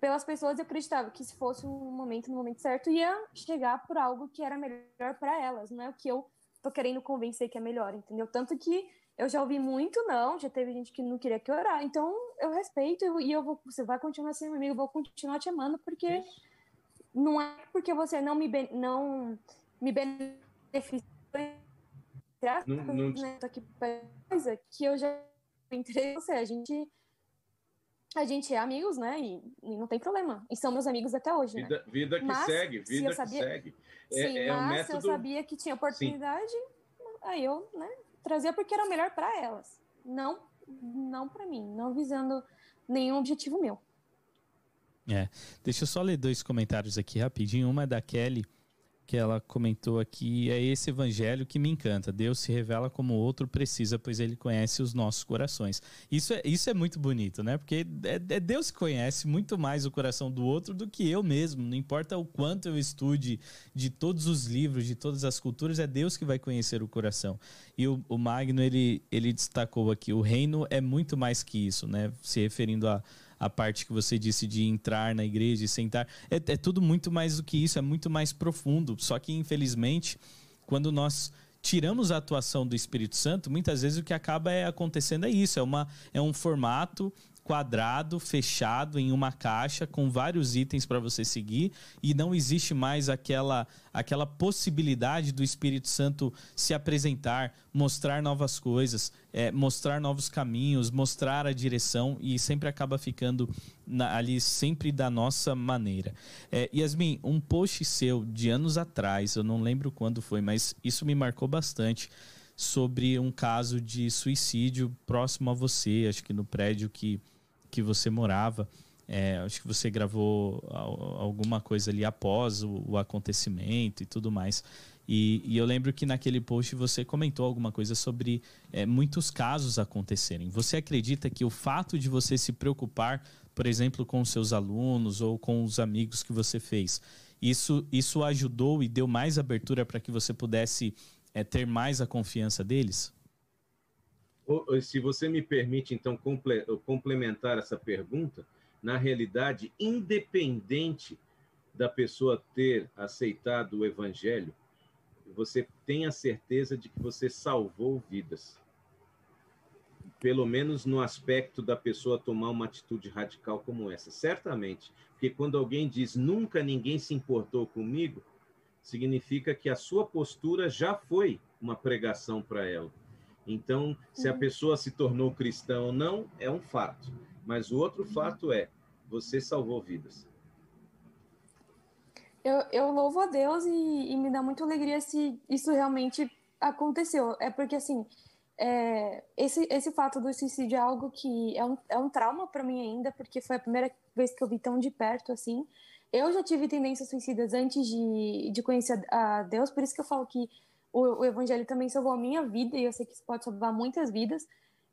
pelas pessoas eu acreditava que se fosse um momento no momento certo ia chegar por algo que era melhor para elas, não é o que eu tô querendo convencer que é melhor, entendeu? Tanto que eu já ouvi muito não, já teve gente que não queria que eu orar. Então eu respeito e eu vou, você vai continuar sendo meu amigo, eu vou continuar te amando porque não é porque você não me não me beneficia não, não... Né, aqui coisa que eu já entrei você, a gente a gente é amigos, né? E, e, não tem problema. E são meus amigos até hoje, vida, né? Vida que mas, segue, vida sabia... que segue. É, Sim, é mas um método... se eu sabia que tinha oportunidade, Sim. aí eu, né, trazia porque era melhor para elas. Não, não para mim, não visando nenhum objetivo meu. É. Deixa eu só ler dois comentários aqui rapidinho. Uma é da Kelly que ela comentou aqui é esse evangelho que me encanta. Deus se revela como outro precisa, pois ele conhece os nossos corações. Isso é, isso é muito bonito, né? Porque é, é Deus que conhece muito mais o coração do outro do que eu mesmo. Não importa o quanto eu estude de todos os livros, de todas as culturas, é Deus que vai conhecer o coração. E o, o Magno, ele, ele destacou aqui: o reino é muito mais que isso, né? Se referindo a a parte que você disse de entrar na igreja e sentar. É, é tudo muito mais do que isso, é muito mais profundo. Só que, infelizmente, quando nós tiramos a atuação do Espírito Santo, muitas vezes o que acaba é acontecendo é isso, é, uma, é um formato quadrado, fechado em uma caixa com vários itens para você seguir e não existe mais aquela aquela possibilidade do Espírito Santo se apresentar, mostrar novas coisas, é, mostrar novos caminhos, mostrar a direção e sempre acaba ficando na, ali sempre da nossa maneira. É, Yasmin, um post seu de anos atrás, eu não lembro quando foi, mas isso me marcou bastante sobre um caso de suicídio próximo a você, acho que no prédio que que você morava. É, acho que você gravou alguma coisa ali após o, o acontecimento e tudo mais. E, e, eu lembro que naquele post você comentou alguma coisa sobre é, muitos casos acontecerem. Você acredita que o fato de você se preocupar, por exemplo, com seus alunos ou com os amigos que você fez, isso, isso ajudou e deu mais abertura para que você pudesse é, ter mais a confiança deles? Se você me permite, então, complementar essa pergunta, na realidade, independente da pessoa ter aceitado o evangelho, você tem a certeza de que você salvou vidas. Pelo menos no aspecto da pessoa tomar uma atitude radical como essa. Certamente. Porque quando alguém diz nunca ninguém se importou comigo, significa que a sua postura já foi uma pregação para ela. Então, se a uhum. pessoa se tornou cristã ou não, é um fato. Mas o outro fato é, você salvou vidas. Eu, eu louvo a Deus e, e, me dá muita alegria se isso realmente aconteceu. É porque, assim, é, esse, esse fato do suicídio é algo que é um, é um trauma para mim ainda, porque foi a primeira vez que eu vi tão de perto, assim. Eu já tive tendências suicidas antes de, de conhecer a Deus, por isso que eu falo que o, o evangelho também salvou a minha vida e eu sei que isso pode salvar muitas vidas.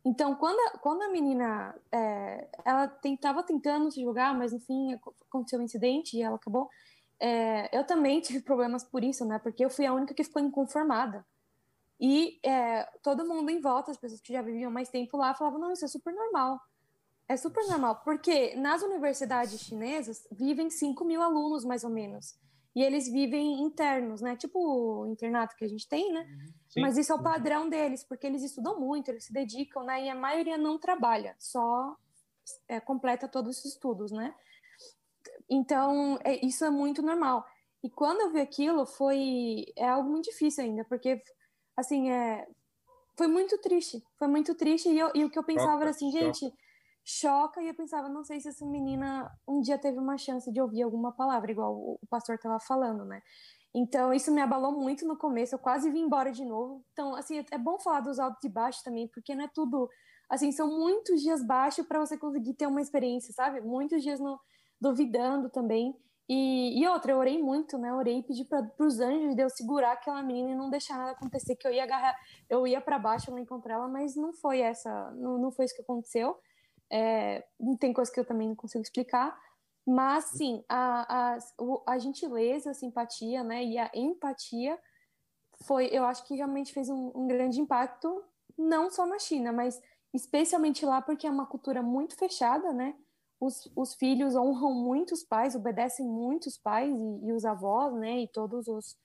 Então, quando a, quando a menina, é, ela tentava tentando se julgar, mas no fim aconteceu um incidente e ela acabou. É, eu também [laughs] tive problemas por isso, né? Porque eu fui a única que ficou inconformada. E é, todo mundo em volta, as pessoas que já viviam mais tempo lá, falavam: não, isso é super normal. É super normal, porque nas universidades chinesas vivem 5 mil alunos, mais ou menos e eles vivem internos, né? Tipo o internato que a gente tem, né? Uhum. Sim. Mas isso é o padrão deles, porque eles estudam muito, eles se dedicam, né? E a maioria não trabalha, só é, completa todos os estudos, né? Então, é, isso é muito normal. E quando eu vi aquilo, foi é algo muito difícil ainda, porque, assim, é, foi muito triste. Foi muito triste. E, eu, e o que eu pensava era assim, gente choca e eu pensava, não sei se essa menina um dia teve uma chance de ouvir alguma palavra, igual o pastor estava falando, né? Então, isso me abalou muito no começo, eu quase vim embora de novo. Então, assim, é bom falar dos altos e baixos também, porque não é tudo. Assim, são muitos dias baixos para você conseguir ter uma experiência, sabe? Muitos dias no, duvidando também. E, e outra, eu orei muito, né? Eu orei e pedi para os anjos de Deus segurar aquela menina e não deixar nada acontecer, que eu ia agarrar, eu ia para baixo não encontrar ela, mas não foi essa, não, não foi isso que aconteceu. É, tem coisa que eu também não consigo explicar, mas sim, a, a, a gentileza, a simpatia, né, e a empatia foi, eu acho que realmente fez um, um grande impacto, não só na China, mas especialmente lá porque é uma cultura muito fechada, né? os, os filhos honram muitos pais, obedecem muitos pais e, e os avós, né? E todos os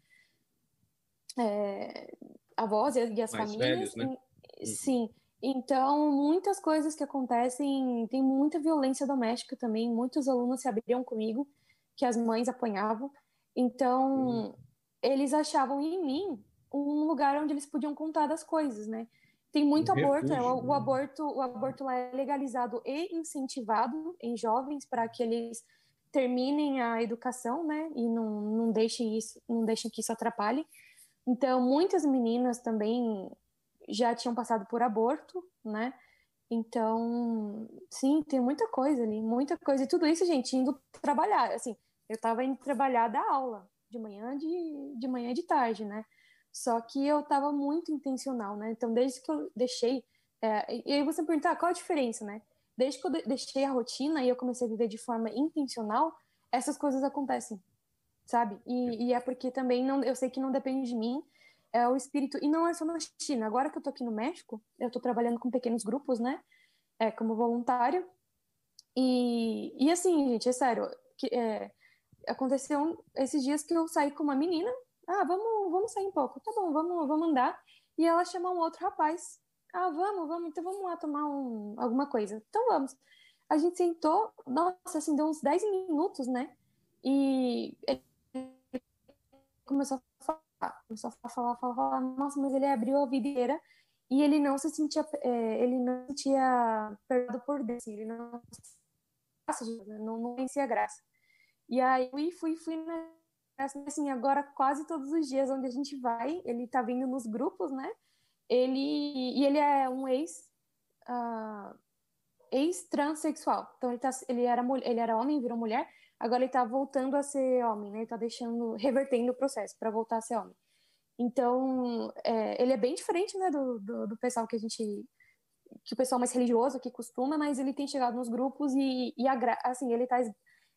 é, avós e, as Mais famílias. Velhos, né? E, sim. Então, muitas coisas que acontecem, tem muita violência doméstica também. Muitos alunos se abriam comigo que as mães apanhavam. Então, uhum. eles achavam em mim um lugar onde eles podiam contar das coisas, né? Tem muito um aborto, refúgio, o, o, né? aborto, o aborto lá é legalizado e incentivado em jovens para que eles terminem a educação, né? E não, não deixem isso, não deixem que isso atrapalhe. Então, muitas meninas também já tinham passado por aborto, né? Então, sim, tem muita coisa ali, muita coisa. E tudo isso, gente, indo trabalhar. Assim, eu estava indo trabalhar da aula, de manhã, de, de manhã e de tarde, né? Só que eu estava muito intencional, né? Então, desde que eu deixei. É, e aí você perguntar ah, qual a diferença, né? Desde que eu deixei a rotina e eu comecei a viver de forma intencional, essas coisas acontecem, sabe? E, e é porque também não, eu sei que não depende de mim, é o espírito. E não é só na China. Agora que eu tô aqui no México, eu tô trabalhando com pequenos grupos, né? É, como voluntário. E, e assim, gente, é sério. Que, é, aconteceu esses dias que eu saí com uma menina ah, vamos, vamos sair um pouco. Tá bom, vamos, vamos andar. E ela chama um outro rapaz. Ah, vamos, vamos, então vamos lá tomar um, alguma coisa. Então vamos. A gente sentou, nossa, assim, deu uns 10 minutos, né? E ele começou a falar, começou a falar, falar, falar, nossa, mas ele abriu a vida inteira e ele não se sentia, é, ele não se sentia perdoado por Deus, assim, ele não, não, não conhecia graça. E aí fui, fui, fui assim, agora quase todos os dias onde a gente vai, ele tá vindo nos grupos, né? Ele, e ele é um ex, uh, ex-transexual. Então ele, tá, ele, era, ele era homem, virou mulher, agora ele tá voltando a ser homem, né? Ele tá deixando, revertendo o processo para voltar a ser homem. Então, é, ele é bem diferente, né, do, do, do, pessoal que a gente, que o pessoal mais religioso que costuma, mas ele tem chegado nos grupos e, e a, assim, ele tá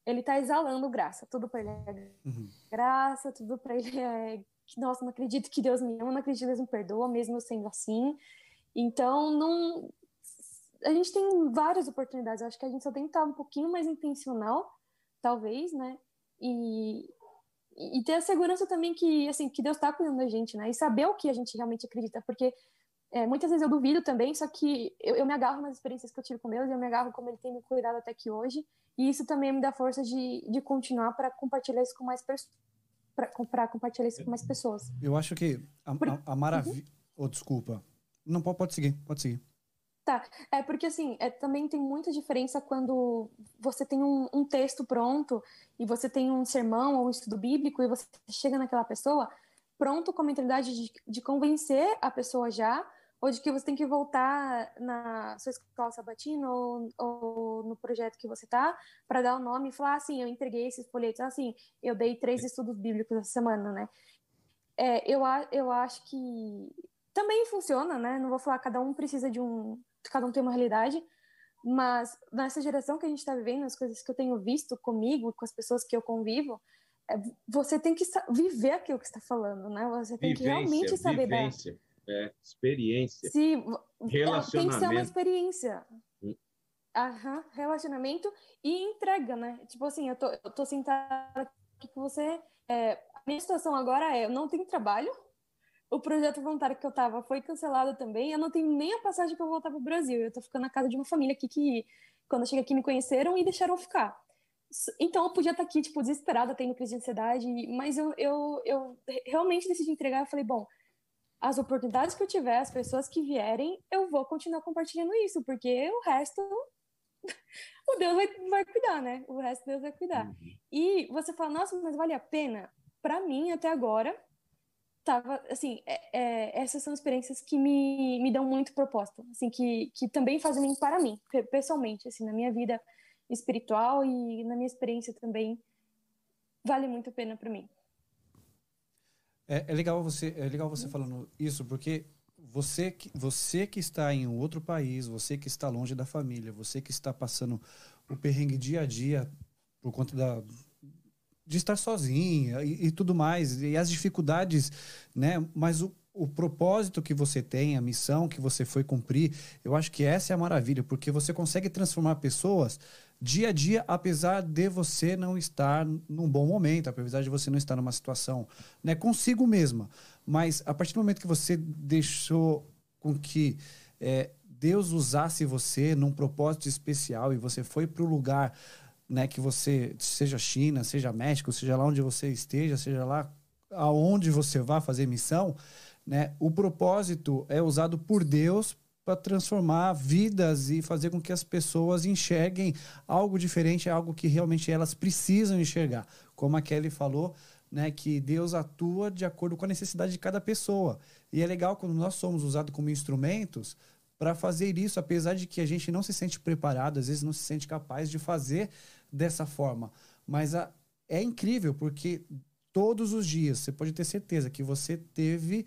ele tá exalando graça. Tudo para ele é uhum. graça, tudo para ele é nossa, não acredito que Deus me ama, não acredito que Deus me perdoa, mesmo sendo assim. Então, não a gente tem várias oportunidades. Eu acho que a gente só tem que estar um pouquinho mais intencional, talvez, né? E, e ter a segurança também que, assim, que Deus está cuidando da gente, né? E saber o que a gente realmente acredita, porque é, muitas vezes eu duvido também, só que eu, eu, me agarro nas experiências que eu tive com Deus, eu me agarro como Ele tem me cuidado até aqui hoje, e isso também me dá força de, de continuar para compartilhar isso com mais pessoas. Para compartilhar isso com mais pessoas. Eu acho que a, a, a maravilha. Uhum. Oh, desculpa. Não, pode, pode seguir, pode seguir. Tá, é porque assim, é, também tem muita diferença quando você tem um, um, texto pronto e você tem um sermão ou um estudo bíblico e você chega naquela pessoa pronto com a mentalidade de, de convencer a pessoa já ou de que você tem que voltar na sua escola sabatina ou, ou no projeto que você tá para dar o nome e falar assim, eu entreguei esses folhetos, assim, eu dei três estudos bíblicos essa semana, né? É, eu, eu acho que também funciona, né? Não vou falar cada um precisa de um, cada um tem uma realidade, mas nessa geração que a gente está vivendo, as coisas que eu tenho visto comigo, com as pessoas que eu convivo, é, você tem que viver aquilo que está falando, né? Você tem vivência, que realmente saber vivência. dar é, experiência. Relacionamento. tem que ser uma experiência. Hum. Aham, relacionamento e entrega, né? Tipo assim, eu tô, eu tô sentada aqui com você. É, a minha situação agora é: eu não tenho trabalho, o projeto voluntário que eu tava foi cancelado também, eu não tenho nem a passagem para voltar pro Brasil. Eu tô ficando na casa de uma família aqui que, quando eu cheguei aqui, me conheceram e deixaram ficar. Então eu podia estar tá aqui, tipo, desesperada, tendo crise de ansiedade, mas eu, eu, eu realmente decidi entregar. Eu falei, bom, as oportunidades que eu tiver, as pessoas que vierem, eu vou continuar compartilhando isso, porque o resto [laughs] o Deus vai, vai cuidar, né? O resto Deus vai cuidar. Uhum. E você fala, nossa, mas vale a pena? Para mim, até agora, tava, assim, é, é, essas são experiências que me, me dão muito propósito, assim, que, que também fazem bem para mim, pessoalmente, assim, na minha vida espiritual e na minha experiência também, vale muito a pena para mim. É, é, legal você, é legal você falando isso, porque você que, você que está em um outro país, você que está longe da família, você que está passando o perrengue dia a dia por conta da, de estar sozinha e, e tudo mais, e as dificuldades, né? Mas o, o propósito que você tem, a missão que você foi cumprir, eu acho que essa é a maravilha, porque você consegue transformar pessoas dia a dia, apesar de você não estar num bom momento, apesar de você não estar numa situação né, consigo mesma. Mas a partir do momento que você deixou com que é, Deus usasse você num propósito especial e você foi para o lugar né, que você, seja China, seja México, seja lá onde você esteja, seja lá aonde você vá fazer missão, né, o propósito é usado por Deus para transformar vidas e fazer com que as pessoas enxerguem algo diferente, algo que realmente elas precisam enxergar. Como a Kelly falou, né, que Deus atua de acordo com a necessidade de cada pessoa. E é legal quando nós somos usados como instrumentos para fazer isso, apesar de que a gente não se sente preparado, às vezes não se sente capaz de fazer dessa forma. Mas a, é incrível, porque todos os dias você pode ter certeza que você teve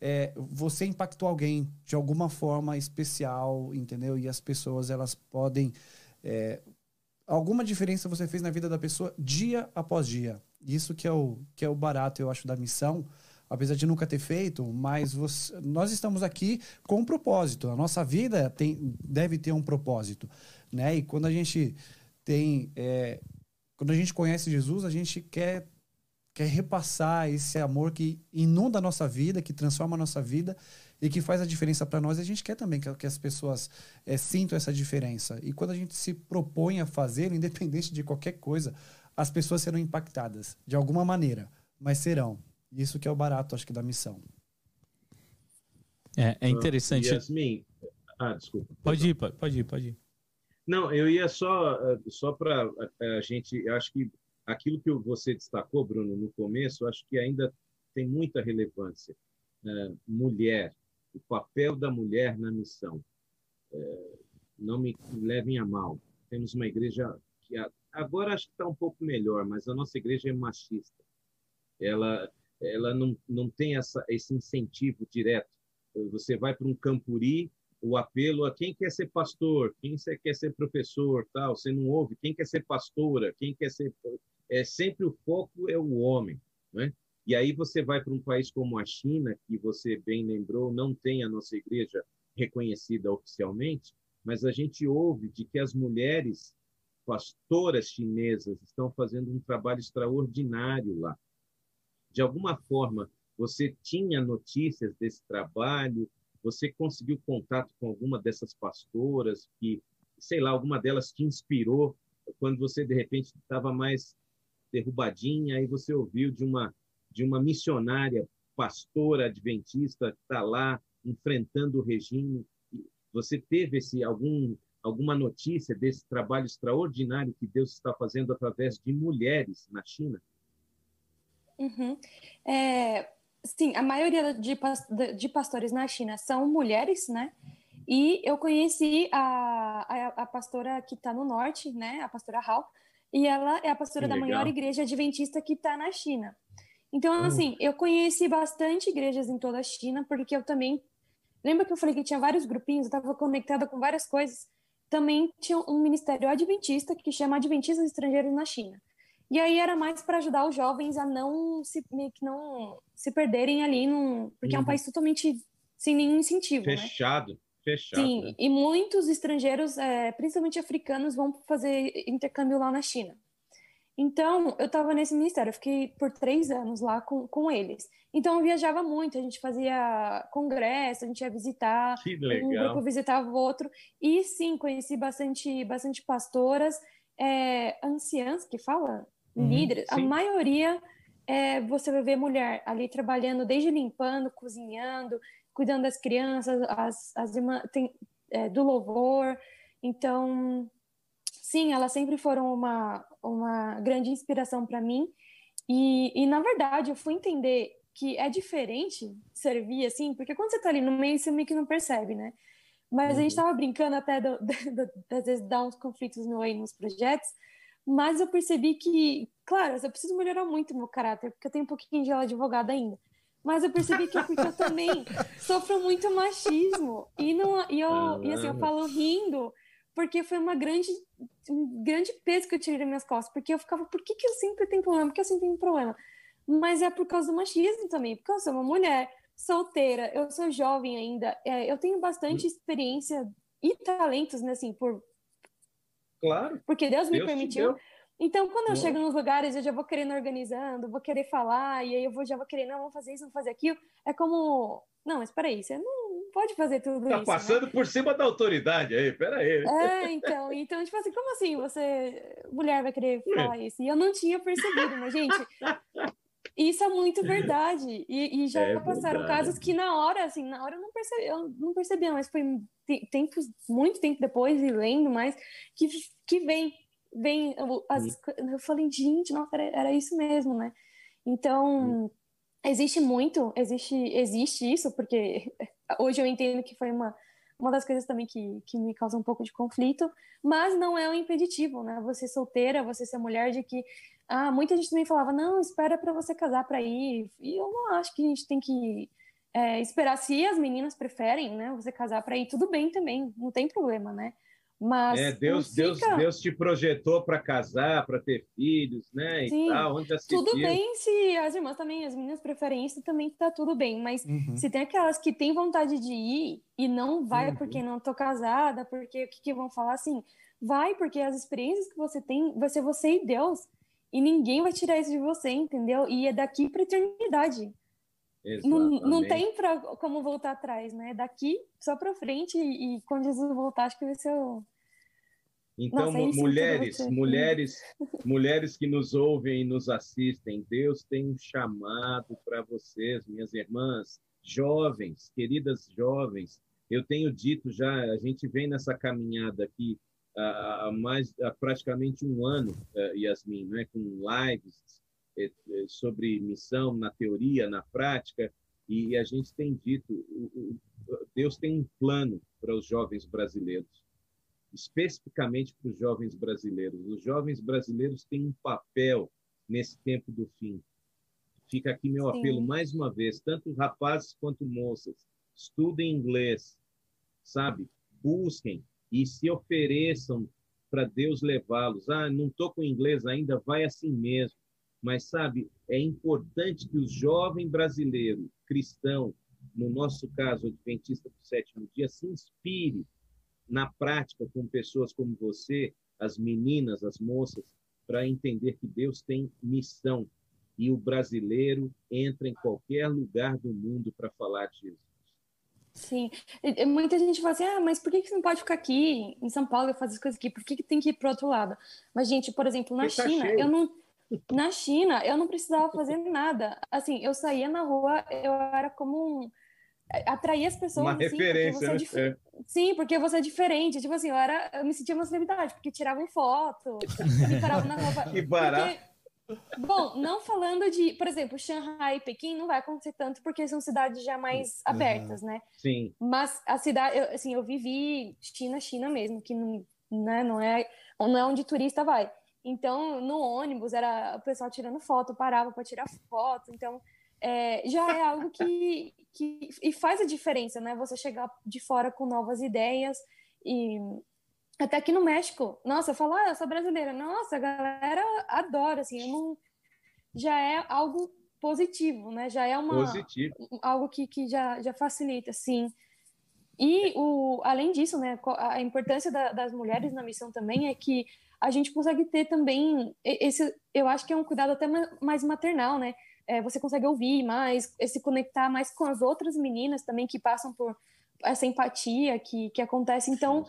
é, você impactou alguém de alguma forma especial, entendeu? E as pessoas elas podem é, alguma diferença você fez na vida da pessoa dia após dia. Isso que é o que é o barato, eu acho, da missão. Apesar de nunca ter feito, mas você, nós estamos aqui com um propósito. A nossa vida tem, deve ter um propósito, né? E quando a gente tem, é, quando a gente conhece Jesus, a gente quer quer repassar esse amor que inunda a nossa vida, que transforma a nossa vida e que faz a diferença para nós. A gente quer também que, que as pessoas é, sintam essa diferença. E quando a gente se propõe a fazer, [laughs] independente de qualquer coisa, as pessoas serão impactadas de alguma maneira, mas serão. Isso que é o barato, acho que, da missão. É, é interessante. Yasmin, ah, desculpa. Pode ir, pode ir, pode ir. Não, eu ia só, eh, só para eh, a gente, acho que aquilo que você destacou, Bruno, no começo, acho que ainda tem muita relevância. Mulher, o papel da mulher na missão. Não me levem a mal. Temos uma igreja que agora acho que está um pouco melhor, mas a nossa igreja é machista. Ela, ela não, não tem essa, esse incentivo direto. Você vai para um campuri, o apelo a quem quer ser pastor, quem quer ser professor, tal. Você não ouve quem quer ser pastora, quem quer ser é sempre o foco é o homem, né? E aí você vai para um país como a China, que você bem lembrou, não tem a nossa igreja reconhecida oficialmente, mas a gente ouve de que as mulheres pastoras chinesas estão fazendo um trabalho extraordinário lá. De alguma forma, você tinha notícias desse trabalho? Você conseguiu contato com alguma dessas pastoras que, sei lá, alguma delas te inspirou quando você de repente estava mais derrubadinha, aí você ouviu de uma de uma missionária pastora adventista que está lá enfrentando o regime. Você teve esse algum alguma notícia desse trabalho extraordinário que Deus está fazendo através de mulheres na China? Uhum. É, sim, a maioria de, de pastores na China são mulheres, né? E eu conheci a, a, a pastora que está no norte, né? A pastora Hal, e ela é a pastora que da legal. maior igreja adventista que está na China. Então, hum. assim, eu conheci bastante igrejas em toda a China, porque eu também. Lembra que eu falei que tinha vários grupinhos, eu estava conectada com várias coisas? Também tinha um ministério adventista que chama Adventistas Estrangeiros na China. E aí era mais para ajudar os jovens a não se, que não se perderem ali, num, porque uhum. é um uhum. país totalmente sem nenhum incentivo. Né? Fechado. Né? Fechado. Sim, né? e muitos estrangeiros, é, principalmente africanos, vão fazer intercâmbio lá na China. Então, eu estava nesse ministério, eu fiquei por três anos lá com, com eles. Então, eu viajava muito, a gente fazia congresso, a gente ia visitar, que legal. um grupo visitava o outro. E sim, conheci bastante, bastante pastoras, é, anciãs, que fala, uhum, líderes. Sim. A maioria, é, você vai ver mulher ali trabalhando, desde limpando, cozinhando, cuidando das crianças, as, as irmãs tem, é, do louvor. Então, sim, elas sempre foram uma, uma grande inspiração para mim. E, e, na verdade, eu fui entender que é diferente servir assim, porque quando você está ali no meio, você meio que não percebe, né? Mas uhum. a gente estava uhum. brincando até, do, do, [laughs] do, às vezes, dar uns conflitos no aí nos projetos, mas eu percebi que, claro, eu preciso melhorar muito meu caráter, porque eu tenho um pouquinho de advogada ainda. Mas eu percebi que é porque eu também [laughs] sofro muito machismo. E, não, e, eu, e assim, eu falo rindo, porque foi uma grande, um grande peso que eu tirei das minhas costas. Porque eu ficava, por que, que eu sempre tenho problema? Por que eu sempre tenho problema? Mas é por causa do machismo também, porque eu sou uma mulher solteira, eu sou jovem ainda, é, eu tenho bastante experiência e talentos, né, assim, por Claro. Porque Deus, Deus me permitiu. Então, quando eu chego nos lugares, eu já vou querendo organizando, vou querer falar, e aí eu vou, já vou querer, não, vamos fazer isso, vamos fazer aquilo. É como, não, mas peraí, você não pode fazer tudo tá isso. Tá passando né? por cima da autoridade aí, peraí. É, então, então, tipo assim, como assim você, mulher, vai querer falar isso? E eu não tinha percebido, mas, gente, isso é muito [laughs] verdade. E, e já é passaram verdade. casos que na hora, assim, na hora eu não percebi, eu não percebia, mas foi tempos, muito tempo depois, e lendo mais, que, que vem vem as, eu falei gente nossa era, era isso mesmo né então existe muito existe existe isso porque [laughs] hoje eu entendo que foi uma uma das coisas também que, que me causa um pouco de conflito mas não é um impeditivo né você solteira você ser mulher de que ah muita gente também falava não espera para você casar para ir e eu não acho que a gente tem que é, esperar se as meninas preferem né você casar para ir tudo bem também não tem problema né mas é, Deus, Deus, Deus te projetou para casar, para ter filhos, né? Sim, tal, onde tudo bem se as irmãs também, as meninas preferem isso, também tá tudo bem. Mas uhum. se tem aquelas que têm vontade de ir e não vai uhum. porque não tô casada, porque o que, que vão falar assim? Vai porque as experiências que você tem vai ser você e Deus. E ninguém vai tirar isso de você, entendeu? E é daqui para eternidade. Não, não tem pra, como voltar atrás, né? Daqui só para frente e, e, quando Jesus voltar, acho que vai ser o. Então, Nossa, mulheres, mulheres, [laughs] mulheres que nos ouvem e nos assistem, Deus tem um chamado para vocês, minhas irmãs, jovens, queridas jovens. Eu tenho dito já, a gente vem nessa caminhada aqui há mais há praticamente um ano, eh, Yasmin, né, com lives é, é, sobre missão na teoria, na prática, e a gente tem dito, Deus tem um plano para os jovens brasileiros, especificamente para os jovens brasileiros. Os jovens brasileiros têm um papel nesse tempo do fim. Fica aqui meu Sim. apelo mais uma vez, tanto rapazes quanto moças, estudem inglês, sabe? Busquem e se ofereçam para Deus levá-los. Ah, não estou com inglês ainda, vai assim mesmo mas sabe, é importante que o jovem brasileiro cristão, no nosso caso, adventista do sétimo dia, se inspire na prática com pessoas como você, as meninas, as moças, para entender que Deus tem missão e o brasileiro entra em qualquer lugar do mundo para falar de Jesus. Sim, muita gente fala assim, ah, mas por que você não pode ficar aqui em São Paulo e fazer as coisas aqui? Por que, que tem que ir para outro lado? Mas, gente, por exemplo, na tá China, eu não, [laughs] na China, eu não precisava fazer nada. Assim, eu saía na rua, eu era como um... atrair as pessoas. Uma assim, referência, é né? dif... é. Sim, porque você é diferente. Tipo assim, eu, era... eu me sentia uma celebridade, porque tiravam foto, [laughs] me paravam na rua. Que barato. Porque... Bom, não falando de, por exemplo, Shanghai e Pequim não vai acontecer tanto porque são cidades já mais abertas, né? Sim. Mas a cidade, eu, assim, eu vivi China, China mesmo, que não, né, não é, não é onde turista vai. Então, no ônibus, era o pessoal tirando foto, parava para tirar foto. Então, é, já é algo que, que e faz a diferença, né? Você chegar de fora com novas ideias e até aqui no México, nossa, falar, ah, eu sou brasileira, nossa, a galera adora, assim, eu não, já é algo positivo, né? Já é uma positivo. algo que, que já, já facilita, sim. E o, além disso, né, a importância da, das mulheres na missão também é que a gente consegue ter também esse, eu acho que é um cuidado até mais maternal, né? É, você consegue ouvir mais, se conectar mais com as outras meninas também que passam por essa empatia que, que acontece. Então,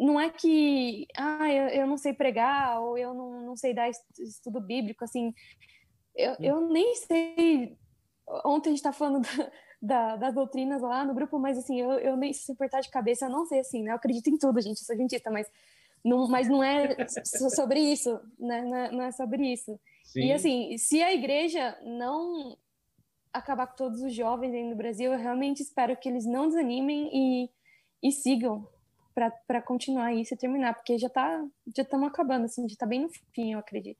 não é que, ah, eu, eu não sei pregar ou eu não, não sei dar estudo bíblico, assim, eu, eu nem sei. Ontem a gente está falando da, [laughs] da, das doutrinas lá no grupo, mas assim, eu, eu nem se apertar de cabeça, eu não sei assim, né? Eu acredito em tudo, gente, eu sou adventista, mas não, mas não é sobre isso, né? Não é, não é sobre isso. Sim. E assim, se a igreja não acabar com todos os jovens aí no Brasil, eu realmente espero que eles não desanimem e, e sigam para continuar isso e terminar, porque já tá já estamos acabando, assim, já está bem no fim, eu acredito.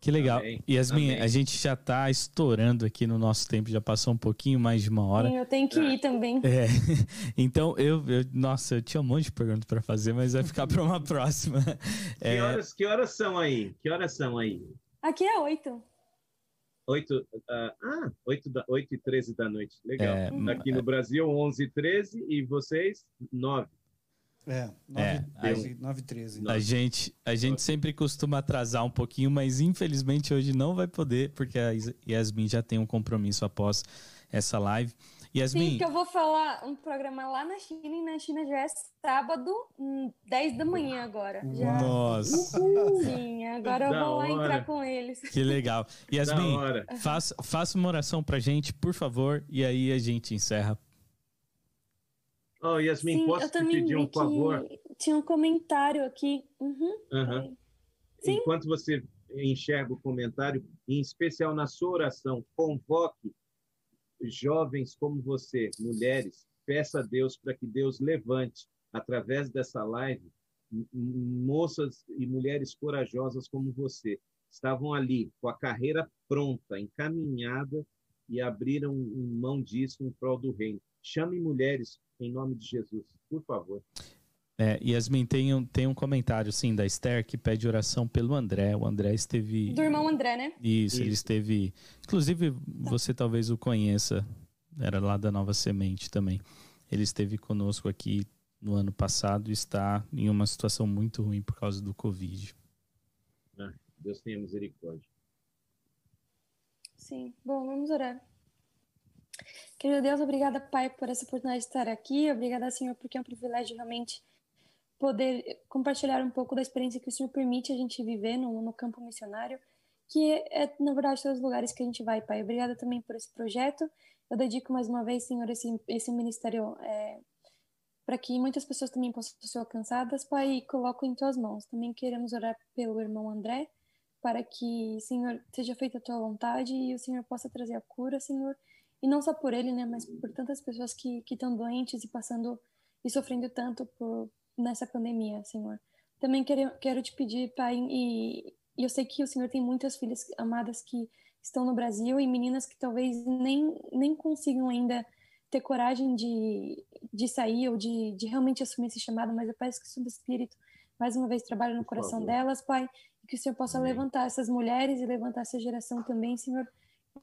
Que legal. Amém. Yasmin, Amém. a gente já está estourando aqui no nosso tempo, já passou um pouquinho mais de uma hora. Sim, eu tenho que ir também. É. [laughs] Então, eu, eu, nossa, eu tinha um monte de perguntas para fazer, mas vai ficar para uma [laughs] próxima. É... Que, horas, que horas são aí? Que horas são aí? Aqui é oito. Oito, uh, ah, oito, da, oito e treze da noite. Legal. É, aqui no Brasil, onze e treze, e vocês, nove. É, 9 é, 13. A gente, a gente sempre costuma atrasar um pouquinho, mas infelizmente hoje não vai poder, porque a Yasmin já tem um compromisso após essa live. Yasmin. Sim, que eu vou falar um programa lá na China, e na China já é sábado, 10 hum, da manhã agora. Já. Nossa. Sim, agora eu vou lá entrar com eles. Que legal. Yasmin, faça, faça uma oração pra gente, por favor, e aí a gente encerra. Oh, Yasmin, Sim, posso te pedir um favor? Tinha um comentário aqui. Uhum. Uhum. Enquanto você enxerga o comentário, em especial na sua oração, convoque jovens como você, mulheres, peça a Deus para que Deus levante, através dessa live, moças e mulheres corajosas como você. Estavam ali com a carreira pronta, encaminhada e abriram mão disso em prol do reino. Chame mulheres em nome de Jesus, por favor. É, Yasmin, tem um, tem um comentário, sim, da Esther, que pede oração pelo André. O André esteve... Do irmão André, né? Isso, Isso. ele esteve... Inclusive, tá. você talvez o conheça. Era lá da Nova Semente também. Ele esteve conosco aqui no ano passado e está em uma situação muito ruim por causa do Covid. Ah, Deus tenha misericórdia. Sim. Bom, vamos orar. Querido Deus, obrigada, Pai, por essa oportunidade de estar aqui. Obrigada, Senhor, porque é um privilégio realmente poder compartilhar um pouco da experiência que o Senhor permite a gente viver no, no campo missionário, que é, na verdade, todos os lugares que a gente vai, Pai. Obrigada também por esse projeto. Eu dedico mais uma vez, Senhor, esse, esse ministério é, para que muitas pessoas também possam ser alcançadas, Pai, e coloco em Tuas mãos. Também queremos orar pelo irmão André, para que, Senhor, seja feita a Tua vontade e o Senhor possa trazer a cura, Senhor, e não só por ele, né, mas por tantas pessoas que estão doentes e passando e sofrendo tanto por, nessa pandemia, Senhor. Também quero, quero te pedir, Pai, e, e eu sei que o Senhor tem muitas filhas amadas que estão no Brasil e meninas que talvez nem, nem consigam ainda ter coragem de, de sair ou de, de realmente assumir esse chamado, mas eu peço que o Santo Espírito, mais uma vez, trabalhe no coração delas, Pai, e que o Senhor possa Amém. levantar essas mulheres e levantar essa geração também, Senhor,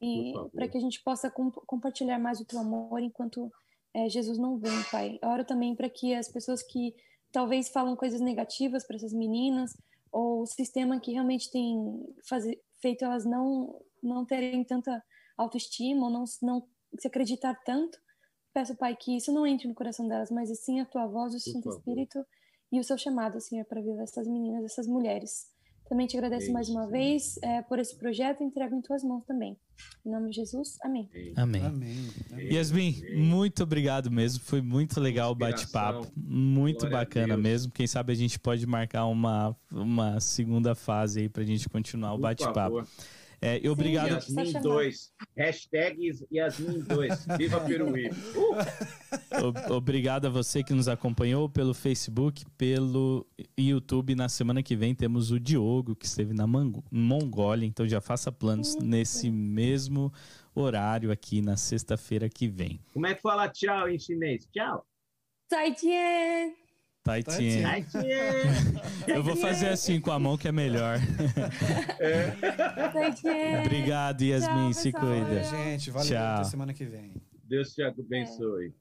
e para que a gente possa compartilhar mais o teu amor enquanto é, Jesus não vem, Pai. oro também para que as pessoas que talvez falam coisas negativas para essas meninas, ou o sistema que realmente tem fazer, feito elas não, não terem tanta autoestima, ou não, não se acreditar tanto, peço, Pai, que isso não entre no coração delas, mas sim a tua voz, o Santo Espírito e o seu chamado, Senhor, para viver essas meninas, essas mulheres. Também te agradeço mais uma vez é, por esse projeto e entrego em tuas mãos também. Em nome de Jesus, amém. Amém. amém. Yasmin, muito obrigado mesmo. Foi muito legal o bate-papo. Muito Glória bacana mesmo. Quem sabe a gente pode marcar uma, uma segunda fase aí para a gente continuar o bate-papo. É, e obrigado. Yasmin 2. Hashtag Yasmin 2. Viva Peruí. Uh! Obrigado a você que nos acompanhou pelo Facebook, pelo YouTube. Na semana que vem temos o Diogo, que esteve na Mongólia. Então já faça planos nesse mesmo horário aqui na sexta-feira que vem. Como é que fala tchau em chinês? Tchau. 再见。Taitinha. Eu vou fazer assim com a mão que é melhor. É. Obrigado, Yasmin. Tchau, se cuida. Gente, valeu. Tchau. Até semana que vem. Deus te abençoe.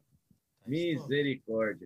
É. Misericórdia.